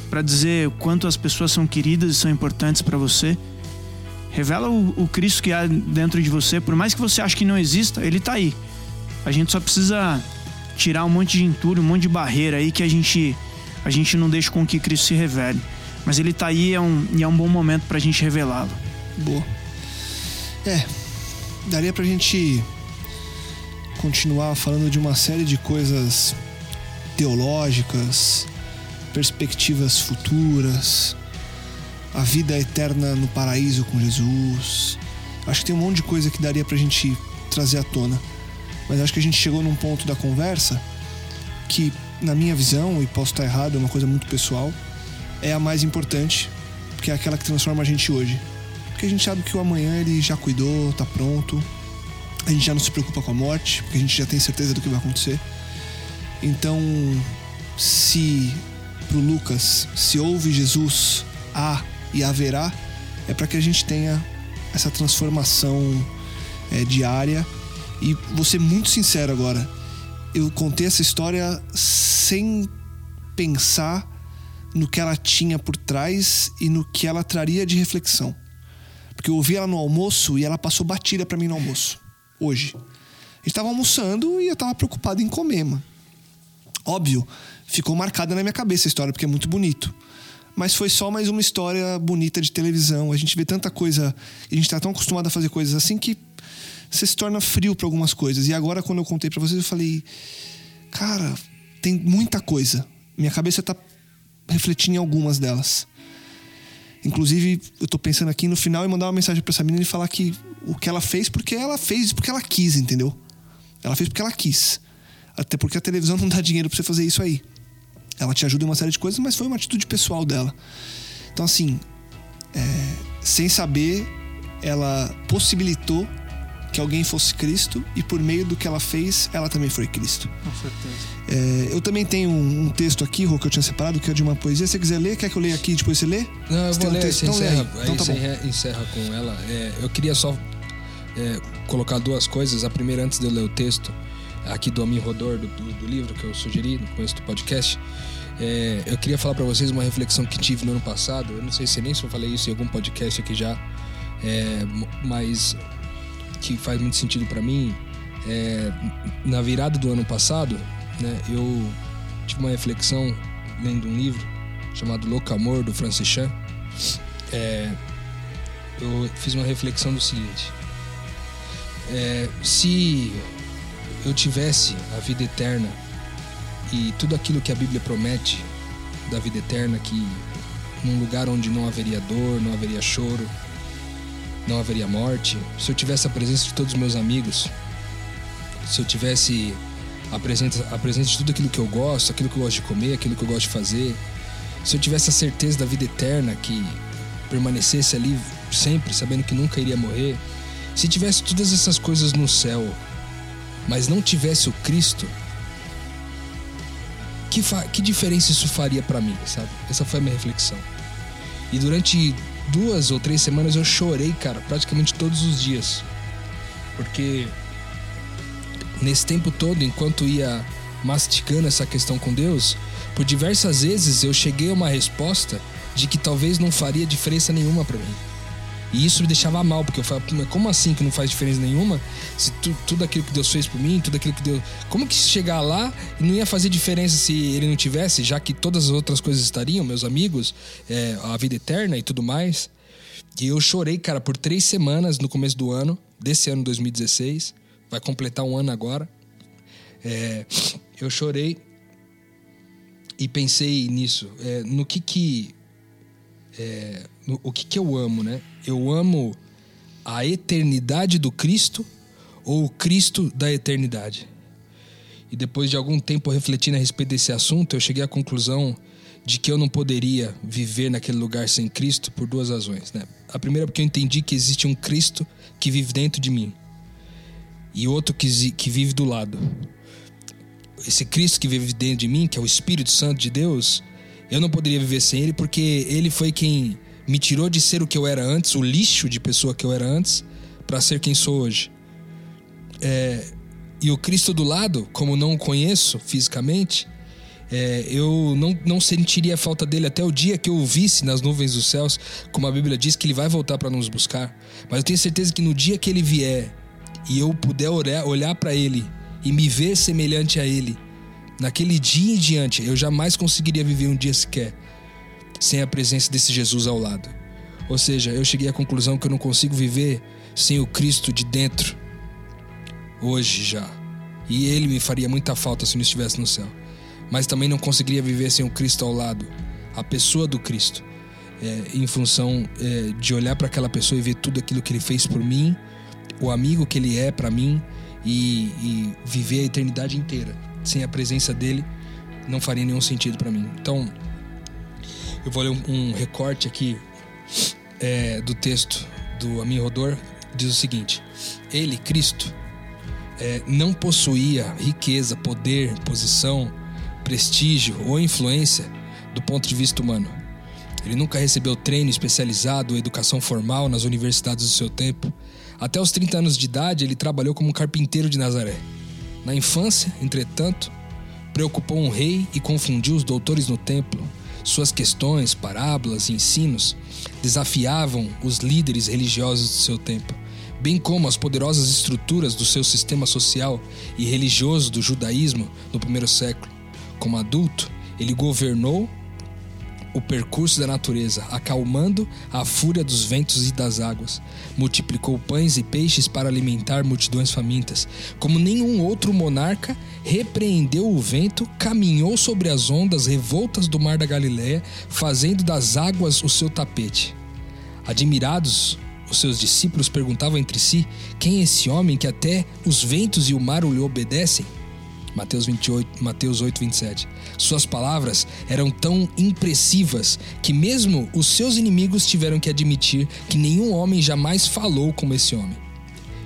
Speaker 3: para dizer o quanto as pessoas são queridas e são importantes para você. Revela o, o, Cristo que há dentro de você, por mais que você ache que não exista, ele está aí. A gente só precisa tirar um monte de entulho, um monte de barreira aí que a gente a gente não deixa com que Cristo se revele. Mas ele está aí é um, e é um bom momento para a gente revelá-lo.
Speaker 2: Boa. É, daria para a gente continuar falando de uma série de coisas teológicas, perspectivas futuras, a vida eterna no paraíso com Jesus. Acho que tem um monte de coisa que daria pra gente trazer à tona. Mas acho que a gente chegou num ponto da conversa que na minha visão, e posso estar errado, é uma coisa muito pessoal, é a mais importante, porque é aquela que transforma a gente hoje. Porque a gente sabe que o amanhã ele já cuidou, tá pronto. A gente já não se preocupa com a morte, porque a gente já tem certeza do que vai acontecer. Então, se pro Lucas, se houve Jesus, há e haverá, é para que a gente tenha essa transformação é, diária. E vou ser muito sincero agora, eu contei essa história sem pensar no que ela tinha por trás e no que ela traria de reflexão. Porque eu ouvi ela no almoço e ela passou batida para mim no almoço. Hoje. A gente tava almoçando e eu tava preocupado em comer, mano. Óbvio, ficou marcada na minha cabeça a história, porque é muito bonito. Mas foi só mais uma história bonita de televisão. A gente vê tanta coisa. A gente tá tão acostumado a fazer coisas assim que você se torna frio para algumas coisas. E agora, quando eu contei para vocês, eu falei, cara, tem muita coisa. Minha cabeça tá refletindo em algumas delas. Inclusive, eu tô pensando aqui no final e mandar uma mensagem para essa menina e falar que o que ela fez porque ela fez porque ela quis, entendeu? Ela fez porque ela quis. Até porque a televisão não dá dinheiro pra você fazer isso aí. Ela te ajuda em uma série de coisas, mas foi uma atitude pessoal dela. Então, assim, é, sem saber, ela possibilitou que alguém fosse Cristo e por meio do que ela fez, ela também foi Cristo.
Speaker 3: Com certeza.
Speaker 2: É, eu também tenho um, um texto aqui, Rô, que eu tinha separado, que é de uma poesia. Se você quiser ler, quer que eu leia aqui e depois você lê?
Speaker 4: Não, eu
Speaker 2: Você
Speaker 4: vou
Speaker 2: um
Speaker 4: ler,
Speaker 2: texto? Então lê
Speaker 4: encerra,
Speaker 2: aí.
Speaker 4: aí
Speaker 2: Então tá
Speaker 4: você
Speaker 2: bom.
Speaker 4: encerra- encerra com ela. É, eu queria só é, colocar duas coisas. A primeira, antes de eu ler o texto aqui do Amin Rodor, do, do- do livro que eu sugeri no começo do podcast, é, eu queria falar pra vocês uma reflexão que tive no ano passado. Eu não sei se nem se eu falei isso em algum podcast aqui já, é, mas que faz muito sentido pra mim. É, na virada do ano passado, né, eu tive uma reflexão lendo um livro chamado Louco Amor, do Francis Chan. É, eu fiz uma reflexão do seguinte: é, se eu tivesse a vida eterna e tudo aquilo que a Bíblia promete da vida eterna, que num lugar onde não haveria dor, não haveria choro, não haveria morte, se eu tivesse a presença de todos os meus amigos, se eu tivesse a presença, a presença de tudo aquilo que eu gosto, aquilo que eu gosto de comer, aquilo que eu gosto de fazer, se eu tivesse a certeza da vida eterna, que permanecesse ali sempre, sabendo que nunca iria morrer, se tivesse todas essas coisas no céu, mas não tivesse o Cristo, que, que diferença isso faria pra mim, sabe? Essa foi a minha reflexão. E durante duas ou três semanas eu chorei, cara, praticamente todos os dias. Porque nesse tempo todo, enquanto ia mastigando essa questão com Deus, por diversas vezes eu cheguei a uma resposta de que talvez não faria diferença nenhuma pra mim. E isso me deixava mal, porque eu falava, "Pô, mas como assim que não faz diferença nenhuma? Se tu- tudo aquilo que Deus fez por mim, tudo aquilo que Deus. Como que chegar lá não ia fazer diferença se ele não tivesse, já que todas as outras coisas estariam, meus amigos, é, a vida eterna e tudo mais? E eu chorei, cara, por três semanas no começo do ano, desse ano 2016. Vai completar um ano agora. É, eu chorei e pensei nisso, é, no que que é, o que que eu amo, né? Eu amo a eternidade do Cristo ou o Cristo da eternidade. E depois de algum tempo refletindo a respeito desse assunto, eu cheguei à conclusão de que eu não poderia viver naquele lugar sem Cristo por duas razões, né? A primeira é porque eu entendi que existe um Cristo que vive dentro de mim e outro que, que vive do lado esse Cristo que vive dentro de mim, que é o Espírito Santo de Deus, eu não poderia viver sem ele porque ele foi quem me tirou de ser o que eu era antes, o lixo de pessoa que eu era antes, para ser quem sou hoje. É, e o Cristo do lado, como não o conheço fisicamente, é, eu não, não sentiria falta dele até o dia que eu o visse nas nuvens dos céus, como a Bíblia diz que ele vai voltar para nos buscar. Mas eu tenho certeza que no dia que ele vier e eu puder olhar, olhar para ele e me ver semelhante a ele, naquele dia em diante, eu jamais conseguiria viver um dia sequer sem a presença desse Jesus ao lado. Ou seja, eu cheguei à conclusão que eu não consigo viver sem o Cristo de dentro hoje já. E ele me faria muita falta se não estivesse no céu. Mas também não conseguiria viver sem o Cristo ao lado, a pessoa do Cristo, é, em função é, de olhar para aquela pessoa e ver tudo aquilo que ele fez por mim, o amigo que ele é para mim e, e viver a eternidade inteira sem a presença dele não faria nenhum sentido para mim. Então, eu vou ler um, um recorte aqui é, do texto do Amin Rodor, diz o seguinte: Ele, Cristo, é, não possuía riqueza, poder, posição, prestígio ou influência do ponto de vista humano. Ele nunca recebeu treino especializado ou educação formal nas universidades do seu tempo. Até os 30 anos de idade, ele trabalhou como carpinteiro de Nazaré. Na infância, entretanto, preocupou um rei e confundiu os doutores no templo. Suas questões, parábolas e ensinos desafiavam os líderes religiosos do seu tempo, bem como as poderosas estruturas do seu sistema social e religioso do judaísmo no primeiro século. Como adulto, ele governou o percurso da natureza, acalmando a fúria dos ventos e das águas. Multiplicou pães e peixes para alimentar multidões famintas. Como nenhum outro monarca, repreendeu o vento, caminhou sobre as ondas revoltas do mar da Galiléia, fazendo das águas o seu tapete. Admirados, os seus discípulos perguntavam entre si: Quem é esse homem que até os ventos e o mar lhe obedecem? Mateus 28, Mateus 8, 27. Suas palavras eram tão impressivas que mesmo os seus inimigos tiveram que admitir que nenhum homem jamais falou como esse homem.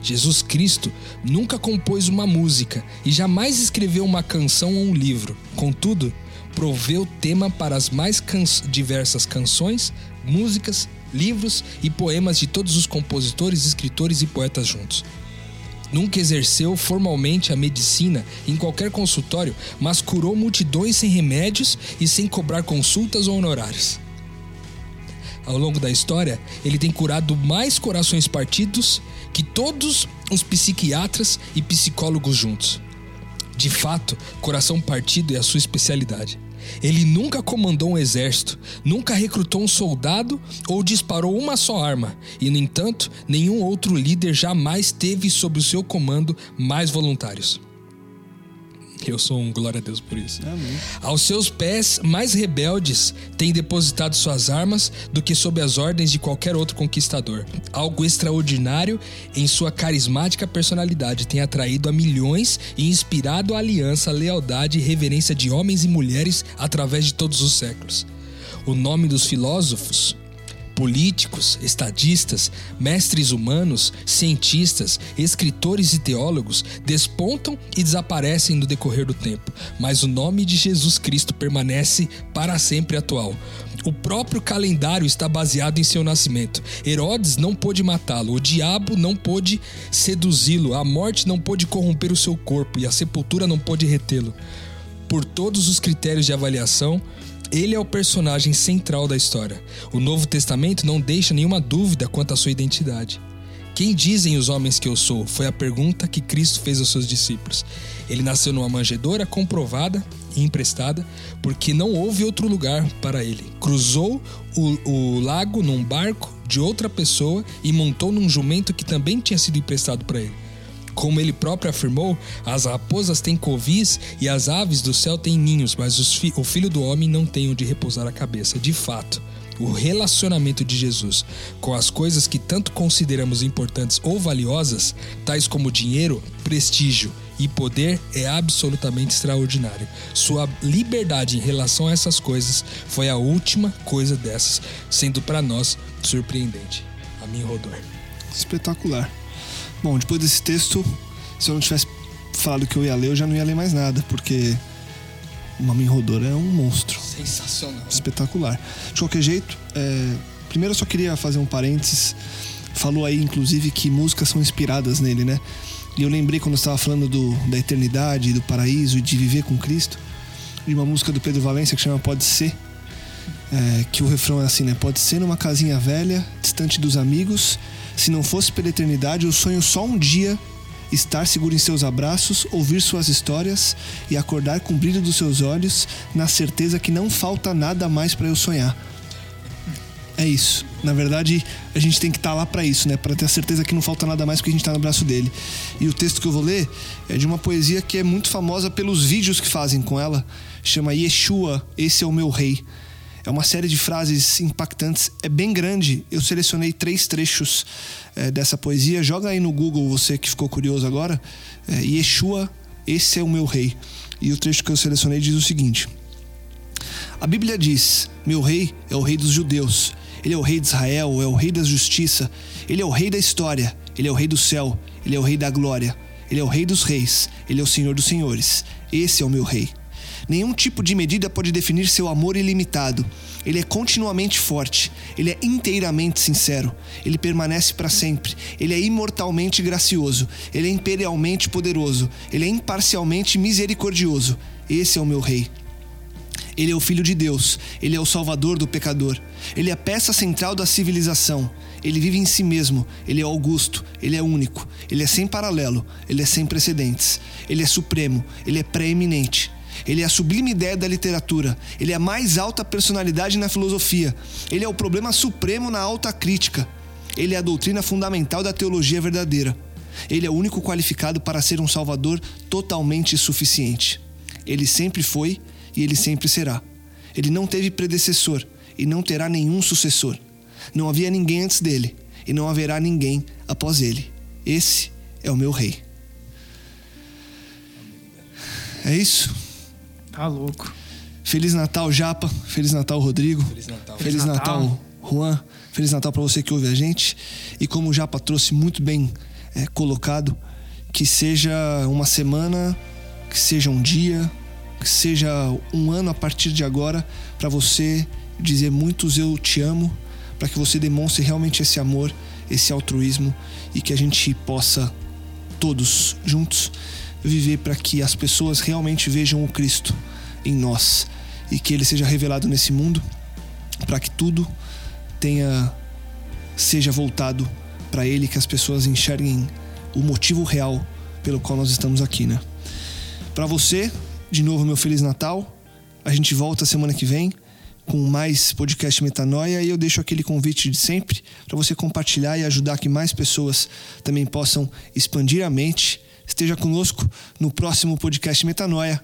Speaker 4: Jesus Cristo nunca compôs uma música e jamais escreveu uma canção ou um livro. Contudo, proveu tema para as mais diversas canções, músicas, livros e poemas de todos os compositores, escritores e poetas juntos. Nunca exerceu formalmente a medicina em qualquer consultório, mas curou multidões sem remédios e sem cobrar consultas ou honorários. Ao longo da história, ele tem curado mais corações partidos que todos os psiquiatras e psicólogos juntos. De fato, coração partido é a sua especialidade. Ele nunca comandou um exército, nunca recrutou um soldado ou disparou uma só arma, e, no entanto, nenhum outro líder jamais teve sob o seu comando mais voluntários. Eu sou um glória a Deus por isso.
Speaker 2: Amém.
Speaker 4: Aos seus pés mais rebeldes têm depositado suas armas do que sob as ordens de qualquer outro conquistador. Algo extraordinário em sua carismática personalidade tem atraído a milhões e inspirado a aliança, lealdade e reverência de homens e mulheres através de todos os séculos. O nome dos filósofos políticos, estadistas, mestres humanos, cientistas, escritores e teólogos despontam e desaparecem no decorrer do tempo, mas o nome de Jesus Cristo permanece para sempre atual. O próprio calendário está baseado em seu nascimento. Herodes não pôde matá-lo, o diabo não pôde seduzi-lo, a morte não pôde corromper o seu corpo e a sepultura não pôde retê-lo. Por todos os critérios de avaliação, ele é o personagem central da história. O Novo Testamento não deixa nenhuma dúvida quanto à sua identidade. Quem dizem os homens que eu sou? Foi a pergunta que Cristo fez aos seus discípulos. Ele nasceu numa manjedoura comprovada e emprestada, porque não houve outro lugar para ele. Cruzou o, o lago num barco de outra pessoa e montou num jumento que também tinha sido emprestado para ele. Como ele próprio afirmou, as raposas têm covis e as aves do céu têm ninhos, mas fi o filho do homem não tem onde repousar a cabeça. De fato, o relacionamento de Jesus com as coisas que tanto consideramos importantes ou valiosas, tais como dinheiro, prestígio e poder, é absolutamente extraordinário. Sua liberdade em relação a essas coisas foi a última coisa dessas, sendo para nós surpreendente. A mim, Rodor.
Speaker 2: Espetacular. Bom, depois desse texto, se eu não tivesse falado que eu ia ler, eu já não ia ler mais nada, porque o Mamin Rodor é um monstro.
Speaker 4: Sensacional.
Speaker 2: Espetacular. De qualquer jeito, é... primeiro eu só queria fazer um parênteses. Falou aí, inclusive, que músicas são inspiradas nele, né? E eu lembrei quando estava falando do, da eternidade, do paraíso e de viver com Cristo, de uma música do Pedro Valência que chama Pode Ser, é, que o refrão é assim, né? Pode ser numa casinha velha, distante dos amigos, se não fosse pela eternidade, eu sonho só um dia estar seguro em seus abraços, ouvir suas histórias e acordar com o brilho dos seus olhos, na certeza que não falta nada mais para eu sonhar. É isso. Na verdade, a gente tem que estar tá lá para isso, né? Para ter a certeza que não falta nada mais porque a gente está no braço dele. E o texto que eu vou ler é de uma poesia que é muito famosa pelos vídeos que fazem com ela. Chama Yeshua, esse é o meu rei. É uma série de frases impactantes, é bem grande. Eu selecionei três trechos é, dessa poesia. Joga aí no Google, você que ficou curioso agora. É, Yeshua, esse é o meu rei. E o trecho que eu selecionei diz o seguinte: A Bíblia diz: Meu rei é o rei dos judeus. Ele é o rei de Israel, é o rei da justiça. Ele é o rei da história. Ele é o rei do céu. Ele é o rei da glória. Ele é o rei dos reis. Ele é o senhor dos senhores. Esse é o meu rei. Nenhum tipo de medida pode definir seu amor ilimitado. Ele é continuamente forte, ele é inteiramente sincero, ele permanece para sempre, ele é imortalmente gracioso, ele é imperialmente poderoso, ele é imparcialmente misericordioso. Esse é o meu rei. Ele é o Filho de Deus, ele é o Salvador do pecador, ele é a peça central da civilização, ele vive em si mesmo, ele é augusto, ele é único, ele é sem paralelo, ele é sem precedentes, ele é supremo, ele é preeminente. Ele é a sublime ideia da literatura. Ele é a mais alta personalidade na filosofia. Ele é o problema supremo na alta crítica. Ele é a doutrina fundamental da teologia verdadeira. Ele é o único qualificado para ser um salvador totalmente suficiente. Ele sempre foi e ele sempre será. Ele não teve predecessor e não terá nenhum sucessor. Não havia ninguém antes dele e não haverá ninguém após ele. Esse é o meu rei. É isso?
Speaker 3: Tá louco.
Speaker 2: Feliz Natal, Japa. Feliz Natal, Rodrigo.
Speaker 4: Feliz Natal.
Speaker 2: Feliz
Speaker 3: Feliz
Speaker 2: Natal,
Speaker 3: Natal.
Speaker 2: Juan. Feliz Natal para você que ouve a gente. E como o Japa trouxe muito bem é, colocado, que seja uma semana, que seja um dia, que seja um ano a partir de agora, para você dizer muitos eu te amo, para que você demonstre realmente esse amor, esse altruísmo e que a gente possa todos juntos viver para que as pessoas realmente vejam o Cristo em nós e que ele seja revelado nesse mundo para que tudo tenha seja voltado para ele que as pessoas enxerguem o motivo real pelo qual nós estamos aqui, né? Para você, de novo meu feliz Natal. A gente volta semana que vem com mais podcast Metanoia e eu deixo aquele convite de sempre para você compartilhar e ajudar que mais pessoas também possam expandir a mente. Esteja conosco no próximo podcast Metanoia.